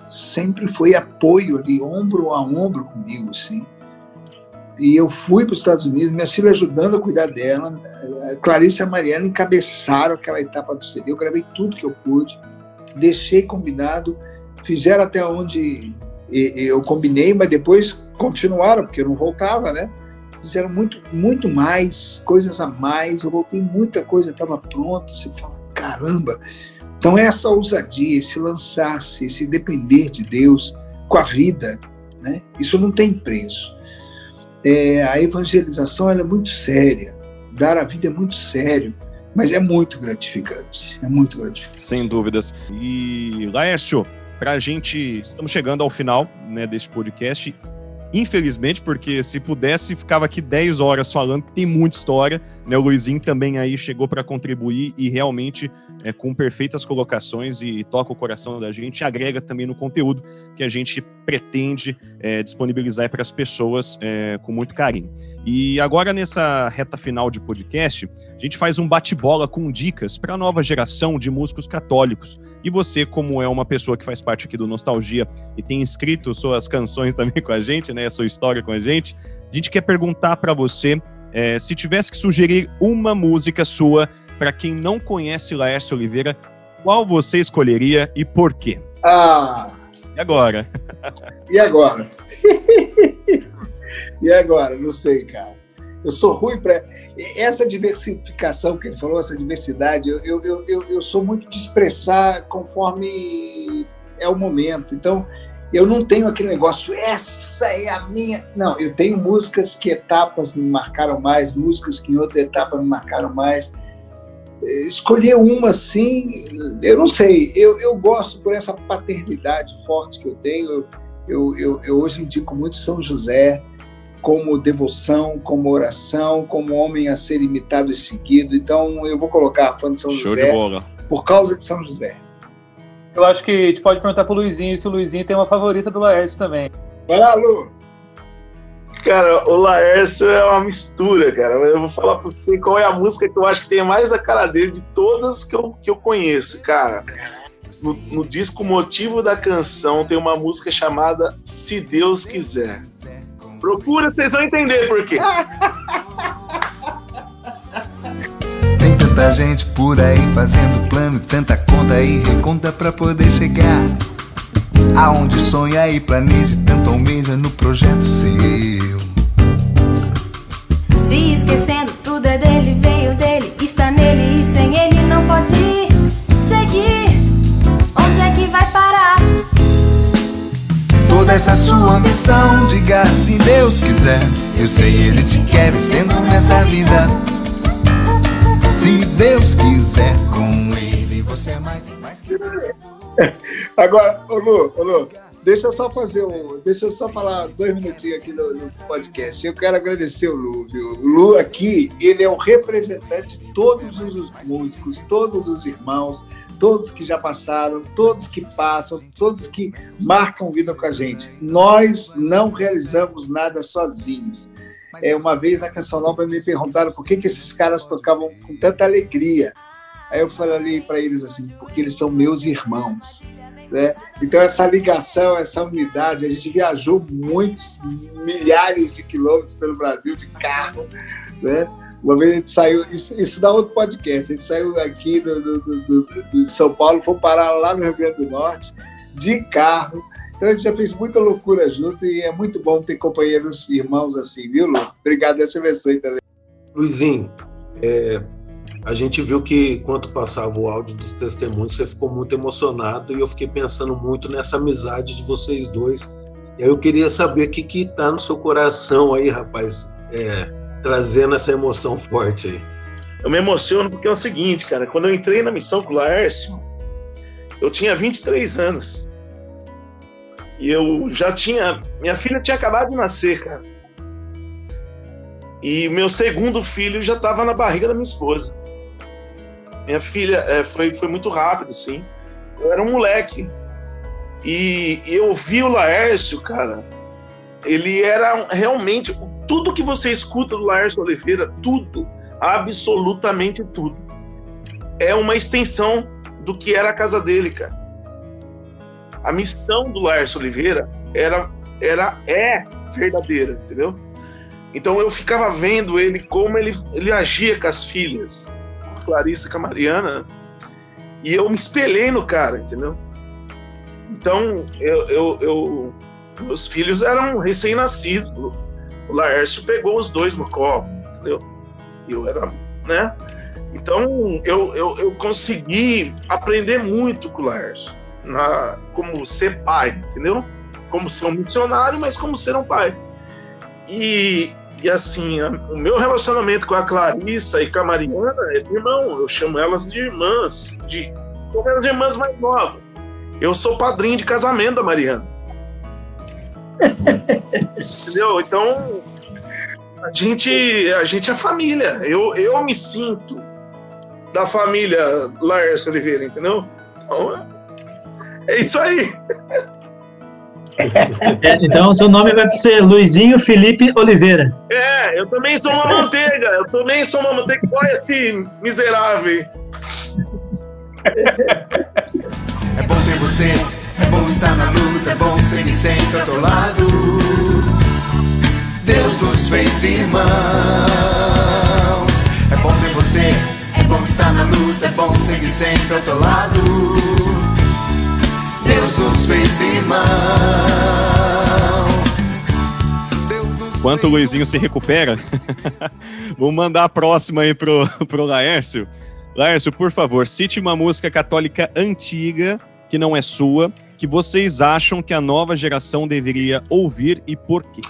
Sempre foi apoio ali, ombro a ombro comigo, assim. E eu fui para os Estados Unidos, minha filha ajudando a cuidar dela. Clarice e a Mariana encabeçaram aquela etapa do CD. Eu gravei tudo que eu pude, deixei combinado, fizeram até onde eu combinei, mas depois continuaram, porque eu não voltava, né? Fizeram muito, muito mais, coisas a mais. Eu voltei, muita coisa estava pronta. Você fala, caramba! Então, essa ousadia, esse lançar-se, esse depender de Deus com a vida, né? isso não tem preço é, a evangelização é muito séria, dar a vida é muito sério, mas é muito gratificante, é muito gratificante. Sem dúvidas. E Laércio, para a gente, estamos chegando ao final né, deste podcast. Infelizmente, porque se pudesse, ficava aqui 10 horas falando, que tem muita história. Né? O Luizinho também aí chegou para contribuir e realmente é, com perfeitas colocações e toca o coração da gente, agrega também no conteúdo que a gente pretende é, disponibilizar para as pessoas é, com muito carinho. E agora, nessa reta final de podcast, a gente faz um bate-bola com dicas para a nova geração de músicos católicos. E você, como é uma pessoa que faz parte aqui do Nostalgia e tem escrito suas canções também com a gente, né, sua história com a gente, a gente quer perguntar para você é, se tivesse que sugerir uma música sua para quem não conhece Laércio Oliveira, qual você escolheria e por quê? Ah! E agora? E agora? e agora? Não sei, cara. Eu sou ruim para. Essa diversificação que ele falou, essa diversidade, eu, eu, eu, eu sou muito de expressar conforme é o momento. Então, eu não tenho aquele negócio, essa é a minha. Não, eu tenho músicas que etapas me marcaram mais, músicas que em outra etapa me marcaram mais escolher uma assim, eu não sei. Eu, eu gosto por essa paternidade forte que eu tenho. Eu, eu, eu hoje indico muito São José como devoção, como oração, como homem a ser imitado e seguido. Então eu vou colocar a fã de São Show José de por causa de São José. Eu acho que a gente pode perguntar pro Luizinho se o Luizinho tem uma favorita do Laércio também. Vai lá, Lu! Cara, o Laércio é uma mistura, cara. Eu vou falar pra você qual é a música que eu acho que tem mais a cara dele de todas que eu, que eu conheço, cara. No, no disco Motivo da Canção tem uma música chamada Se Deus Quiser. Procura, vocês vão entender por quê. Tem tanta gente por aí fazendo plano, tanta conta e reconta pra poder chegar. Aonde sonha e planeja, tanto almeja no projeto seu. Se esquecendo, tudo é dele, veio dele, está nele e sem ele não pode seguir. Onde é que vai parar? Toda essa sua ambição, diga se Deus quiser. Eu sei, Ele te quer vencendo nessa vida. Se Deus quiser, com Ele você é mais e mais que Agora, ô Lu, ô Lu, deixa eu só fazer um. Deixa eu só falar dois minutinhos aqui no, no podcast. Eu quero agradecer o Lu, viu? O Lu aqui, ele é o representante de todos os músicos, todos os irmãos, todos que já passaram, todos que passam, todos que marcam vida com a gente. Nós não realizamos nada sozinhos. É, uma vez na Canção Nova me perguntaram por que, que esses caras tocavam com tanta alegria. Aí eu falei para eles assim, porque eles são meus irmãos. Né? Então, essa ligação, essa unidade, a gente viajou muitos, milhares de quilômetros pelo Brasil de carro. Né? Uma vez a gente saiu, isso, isso dá outro podcast, a gente saiu aqui do, do, do, do- São Paulo, foi parar lá no Rio Grande do Norte, de carro. Então a gente já fez muita loucura junto e é muito bom ter companheiros e irmãos assim, viu, Lu? Obrigado, Deus te abençoe também. Luizinho, é, a gente viu que quando passava o áudio dos testemunhos, você ficou muito emocionado e eu fiquei pensando muito nessa amizade de vocês dois. E aí eu queria saber o que que tá no seu coração aí, rapaz, é, trazendo essa emoção forte aí. Eu me emociono porque é o seguinte, cara, quando eu entrei na missão com o Laércio, eu tinha 23 anos. E eu já tinha. Minha filha tinha acabado de nascer, cara. E meu segundo filho já estava na barriga da minha esposa. Minha filha é, foi, foi muito rápido, sim. Eu era um moleque. E eu vi o Laércio, cara. Ele era realmente. Tudo que você escuta do Laércio Oliveira, tudo, absolutamente tudo, é uma extensão do que era a casa dele, cara. A missão do Laércio Oliveira era, era é verdadeira, entendeu? Então eu ficava vendo ele como ele, ele agia com as filhas, Clarissa Mariana, e eu me espelhei no cara, entendeu? Então eu, eu, eu- meus filhos eram recém-nascidos. O Laércio pegou os dois no colo, entendeu? Eu era, né? Então eu, eu, eu consegui aprender muito com o Laércio, na, como ser pai, entendeu? Como ser um missionário, mas como ser um pai. E, e assim, a- o meu relacionamento com a Clarissa e com a Mariana é de irmão. Eu chamo elas de irmãs, de como as irmãs mais novas. Eu sou padrinho de casamento da Mariana. Entendeu? Então, a gente, a gente é família. Eu, eu me sinto da família Laércio Oliveira, entendeu? Então, é isso aí. É, então, seu nome vai ser Luizinho Felipe Oliveira. É, eu também sou uma manteiga. Eu também sou uma manteiga. Olha esse miserável. É bom ter você, é bom estar na luta, é bom seguir sempre ao teu lado. Deus nos fez irmãos. É bom ter você, é bom estar na luta, é bom seguir sempre ao teu lado. Deus nos fez irmãos. Enquanto o Luizinho se recupera, vamos mandar a próxima aí pro, pro Laércio. Laércio, por favor, cite uma música católica antiga, que não é sua, que vocês acham que a nova geração deveria ouvir e por quê?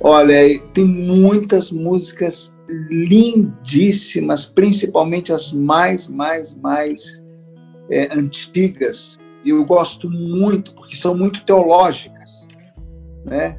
Olha, tem muitas músicas lindíssimas, principalmente as mais, mais, mais é, antigas. Eu gosto muito, porque são muito teológicas, né?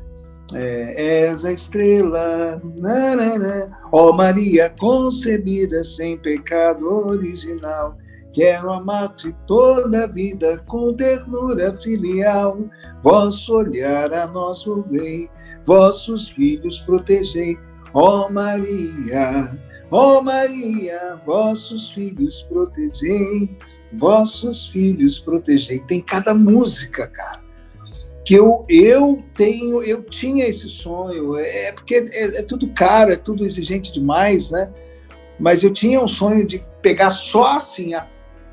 É, És a estrela, nanana, ó Maria concebida sem pecado original. Quero amar-te toda a vida com ternura filial. Vosso olhar a nosso bem, vossos filhos protegei. Ó Maria, ó Maria, vossos filhos protegei, vossos filhos protegei. Tem cada música, cara que eu, eu tenho, eu tinha esse sonho, é porque é, é tudo caro, é tudo exigente demais, né? Mas eu tinha um sonho de pegar só assim,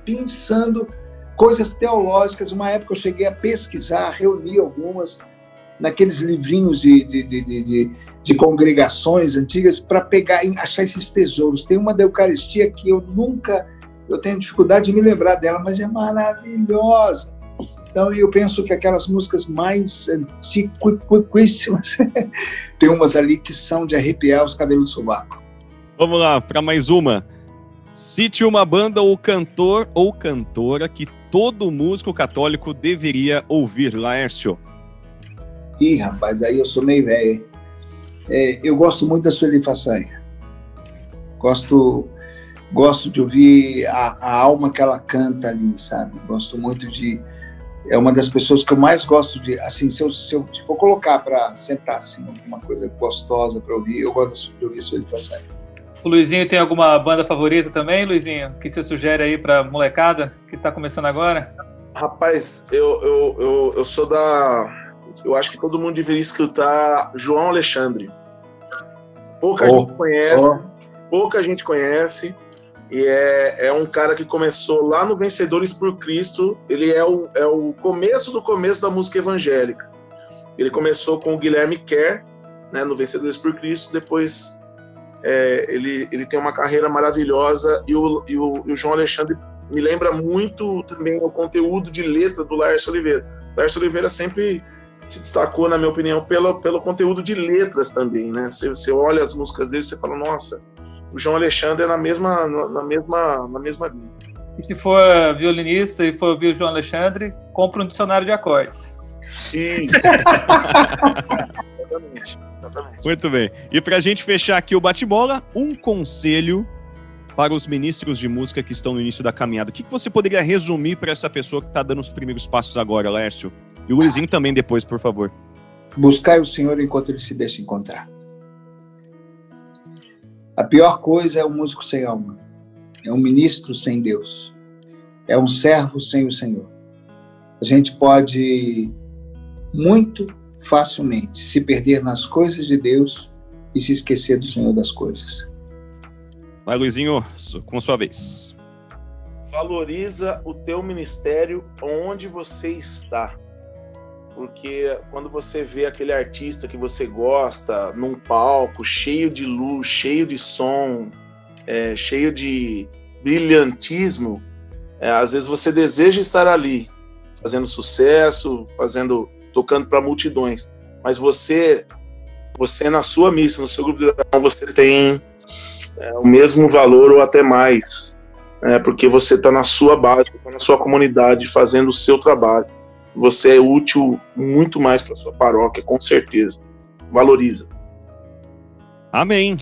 pensando coisas teológicas. Uma época eu cheguei a pesquisar, reunir algumas naqueles livrinhos de, de, de, de, de congregações antigas para pegar achar esses tesouros. Tem uma da Eucaristia que eu nunca, eu tenho dificuldade de me lembrar dela, mas é maravilhosa. Então eu penso que aquelas músicas mais antiquíssimas, tem umas ali que são de arrepiar os cabelos do sovaco. Vamos lá, para mais uma. Cite uma banda ou cantor ou cantora que todo músico católico deveria ouvir, Laércio. Ih, rapaz, aí eu sou meio velho. É, eu gosto muito da Sueli Façanha. Gosto, gosto de ouvir a, a, alma que ela canta ali, sabe? Gosto muito de. É uma das pessoas que eu mais gosto de. Assim, se eu, se eu for colocar para sentar assim, uma coisa gostosa para ouvir, eu gosto de ouvir Sueli Façanha. O Luizinho tem alguma banda favorita também, Luizinho? Que você sugere aí pra molecada que tá começando agora? Rapaz, eu, eu, eu, eu sou da. Eu acho que todo mundo deveria escutar João Alexandre. Pouca oh, gente conhece, oh. pouca gente conhece. E é, é um cara que começou lá no Vencedores por Cristo. Ele é o, é o começo do começo da música evangélica. Ele começou com o Guilherme Kerr, né, no Vencedores por Cristo, depois é, ele, ele tem uma carreira maravilhosa e o, e o, e o João Alexandre me lembra muito também o conteúdo de letra do Laércio Oliveira. O Laércio Oliveira sempre se destacou, na minha opinião, pelo, pelo conteúdo de letras também, né? Você, você olha as músicas dele, você fala, nossa, o João Alexandre é na mesma, na mesma, na mesma linha. E se for violinista e for ouvir o João Alexandre, compra um dicionário de acordes. Sim. Exatamente. Exatamente. Muito bem. E para a gente fechar aqui o bate-bola, um conselho para os ministros de música que estão no início da caminhada. O que, que você poderia resumir para essa pessoa que está dando os primeiros passos agora, Lércio? E o Luizinho também depois, por favor. Buscar o Senhor enquanto ele se deixa encontrar. A pior coisa é o músico sem alma. É um ministro sem Deus. É um servo sem o Senhor. A gente pode muito facilmente se perder nas coisas de Deus e se esquecer do Senhor das coisas. Vai, Luizinho, com sua vez. Valoriza o teu ministério onde você está. Porque quando você vê aquele artista que você gosta num palco cheio de luz, cheio de som, é, cheio de brilhantismo, é, às vezes você deseja estar ali, fazendo sucesso, fazendo tocando para multidões. Mas você, você na sua missa, no seu grupo de oração, você tem é, o mesmo valor ou até mais, é, porque você está na sua base, tá na sua comunidade, fazendo o seu trabalho. Você é útil muito mais para sua paróquia, com certeza. Valoriza. Amém.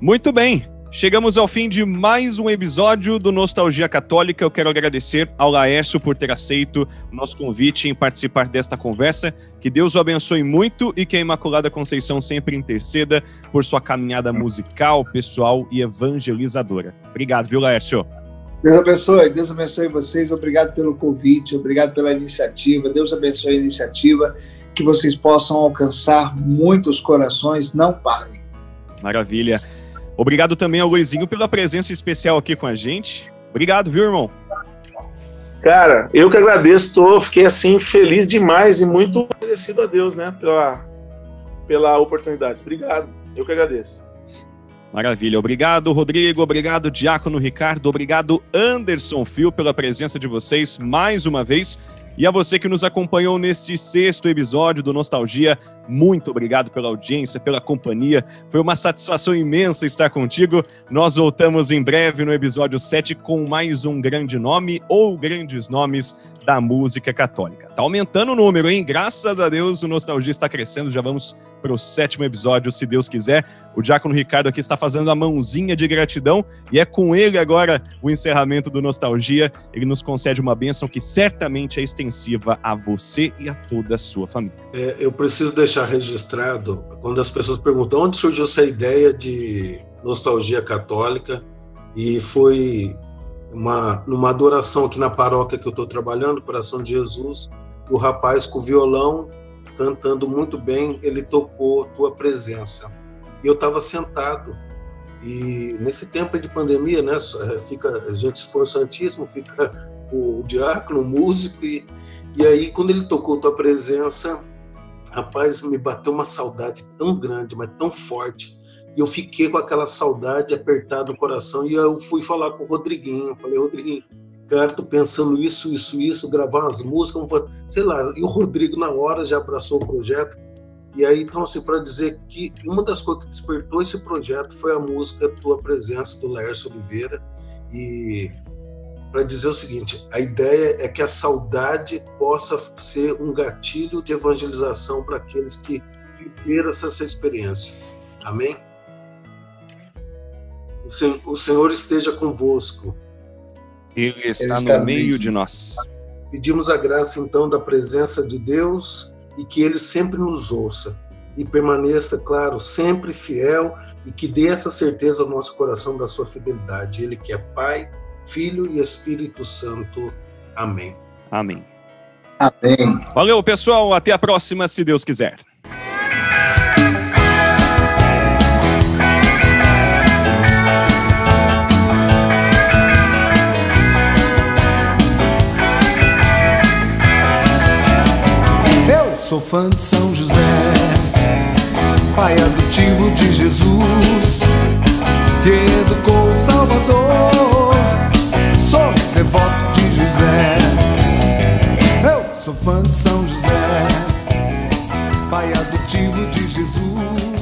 Muito bem. Chegamos ao fim de mais um episódio do Nostalgia Católica. Eu quero agradecer ao Laércio por ter aceito o nosso convite em participar desta conversa. Que Deus o abençoe muito e que a Imaculada Conceição sempre interceda por sua caminhada musical, pessoal e evangelizadora. Obrigado, viu, Laércio? Deus abençoe, Deus abençoe vocês. Obrigado pelo convite, obrigado pela iniciativa. Deus abençoe a iniciativa. Que vocês possam alcançar muitos corações. Não parem. Maravilha. Obrigado também ao Luizinho pela presença especial aqui com a gente. Obrigado, viu, irmão? Cara, eu que agradeço, tô, fiquei assim feliz demais e muito agradecido a Deus, né, pela, pela oportunidade. Obrigado, eu que agradeço. Maravilha, obrigado Rodrigo, obrigado Diácono Ricardo, obrigado Anderson Fio pela presença de vocês mais uma vez. E a você que nos acompanhou neste sexto episódio do Nostalgia, muito obrigado pela audiência, pela companhia. Foi uma satisfação imensa estar contigo. Nós voltamos em breve no episódio 7 com mais um grande nome ou grandes nomes da música católica. Tá aumentando o número, hein? Graças a Deus o Nostalgia está crescendo. Já vamos para o sétimo episódio, se Deus quiser. O Diácono Ricardo aqui está fazendo a mãozinha de gratidão e é com ele agora o encerramento do Nostalgia. Ele nos concede uma bênção que certamente é extensiva a você e a toda a sua família. É, eu preciso deixar registrado, quando as pessoas perguntam onde surgiu essa ideia de nostalgia católica, e foi uma, numa adoração aqui na paróquia que eu estou trabalhando, Coração de Jesus, o rapaz com violão, cantando muito bem, ele tocou Tua Presença. E eu estava sentado, e nesse tempo de pandemia, né, fica, a gente esforçantíssimo, fica o diácono, o músico, e, e aí quando ele tocou tua presença, rapaz, me bateu uma saudade tão grande, mas tão forte. E eu fiquei com aquela saudade apertada no coração. E eu fui falar com o Rodriguinho. Eu falei, Rodriguinho, cara, tô pensando isso, isso, isso, gravar umas músicas, sei lá. E o Rodrigo, na hora, já abraçou o projeto. E aí, então, assim, para dizer que uma das coisas que despertou esse projeto foi a música Tua Presença, do Laércio Oliveira. E para dizer o seguinte: a ideia é que a saudade possa ser um gatilho de evangelização para aqueles que viveram essa, essa experiência. Amém? O Senhor esteja convosco. Ele está Ele no meio de nós. Pedimos a graça, então, da presença de Deus e que Ele sempre nos ouça e permaneça, claro, sempre fiel e que dê essa certeza ao nosso coração da sua fidelidade. Ele que é Pai, Filho e Espírito Santo. Amém. Amém. Amém. Valeu, pessoal. Até a próxima, se Deus quiser. Sou fã de São José, pai adotivo de Jesus, que educou o Salvador. Devoto de José, eu sou fã de São José, pai adotivo de Jesus.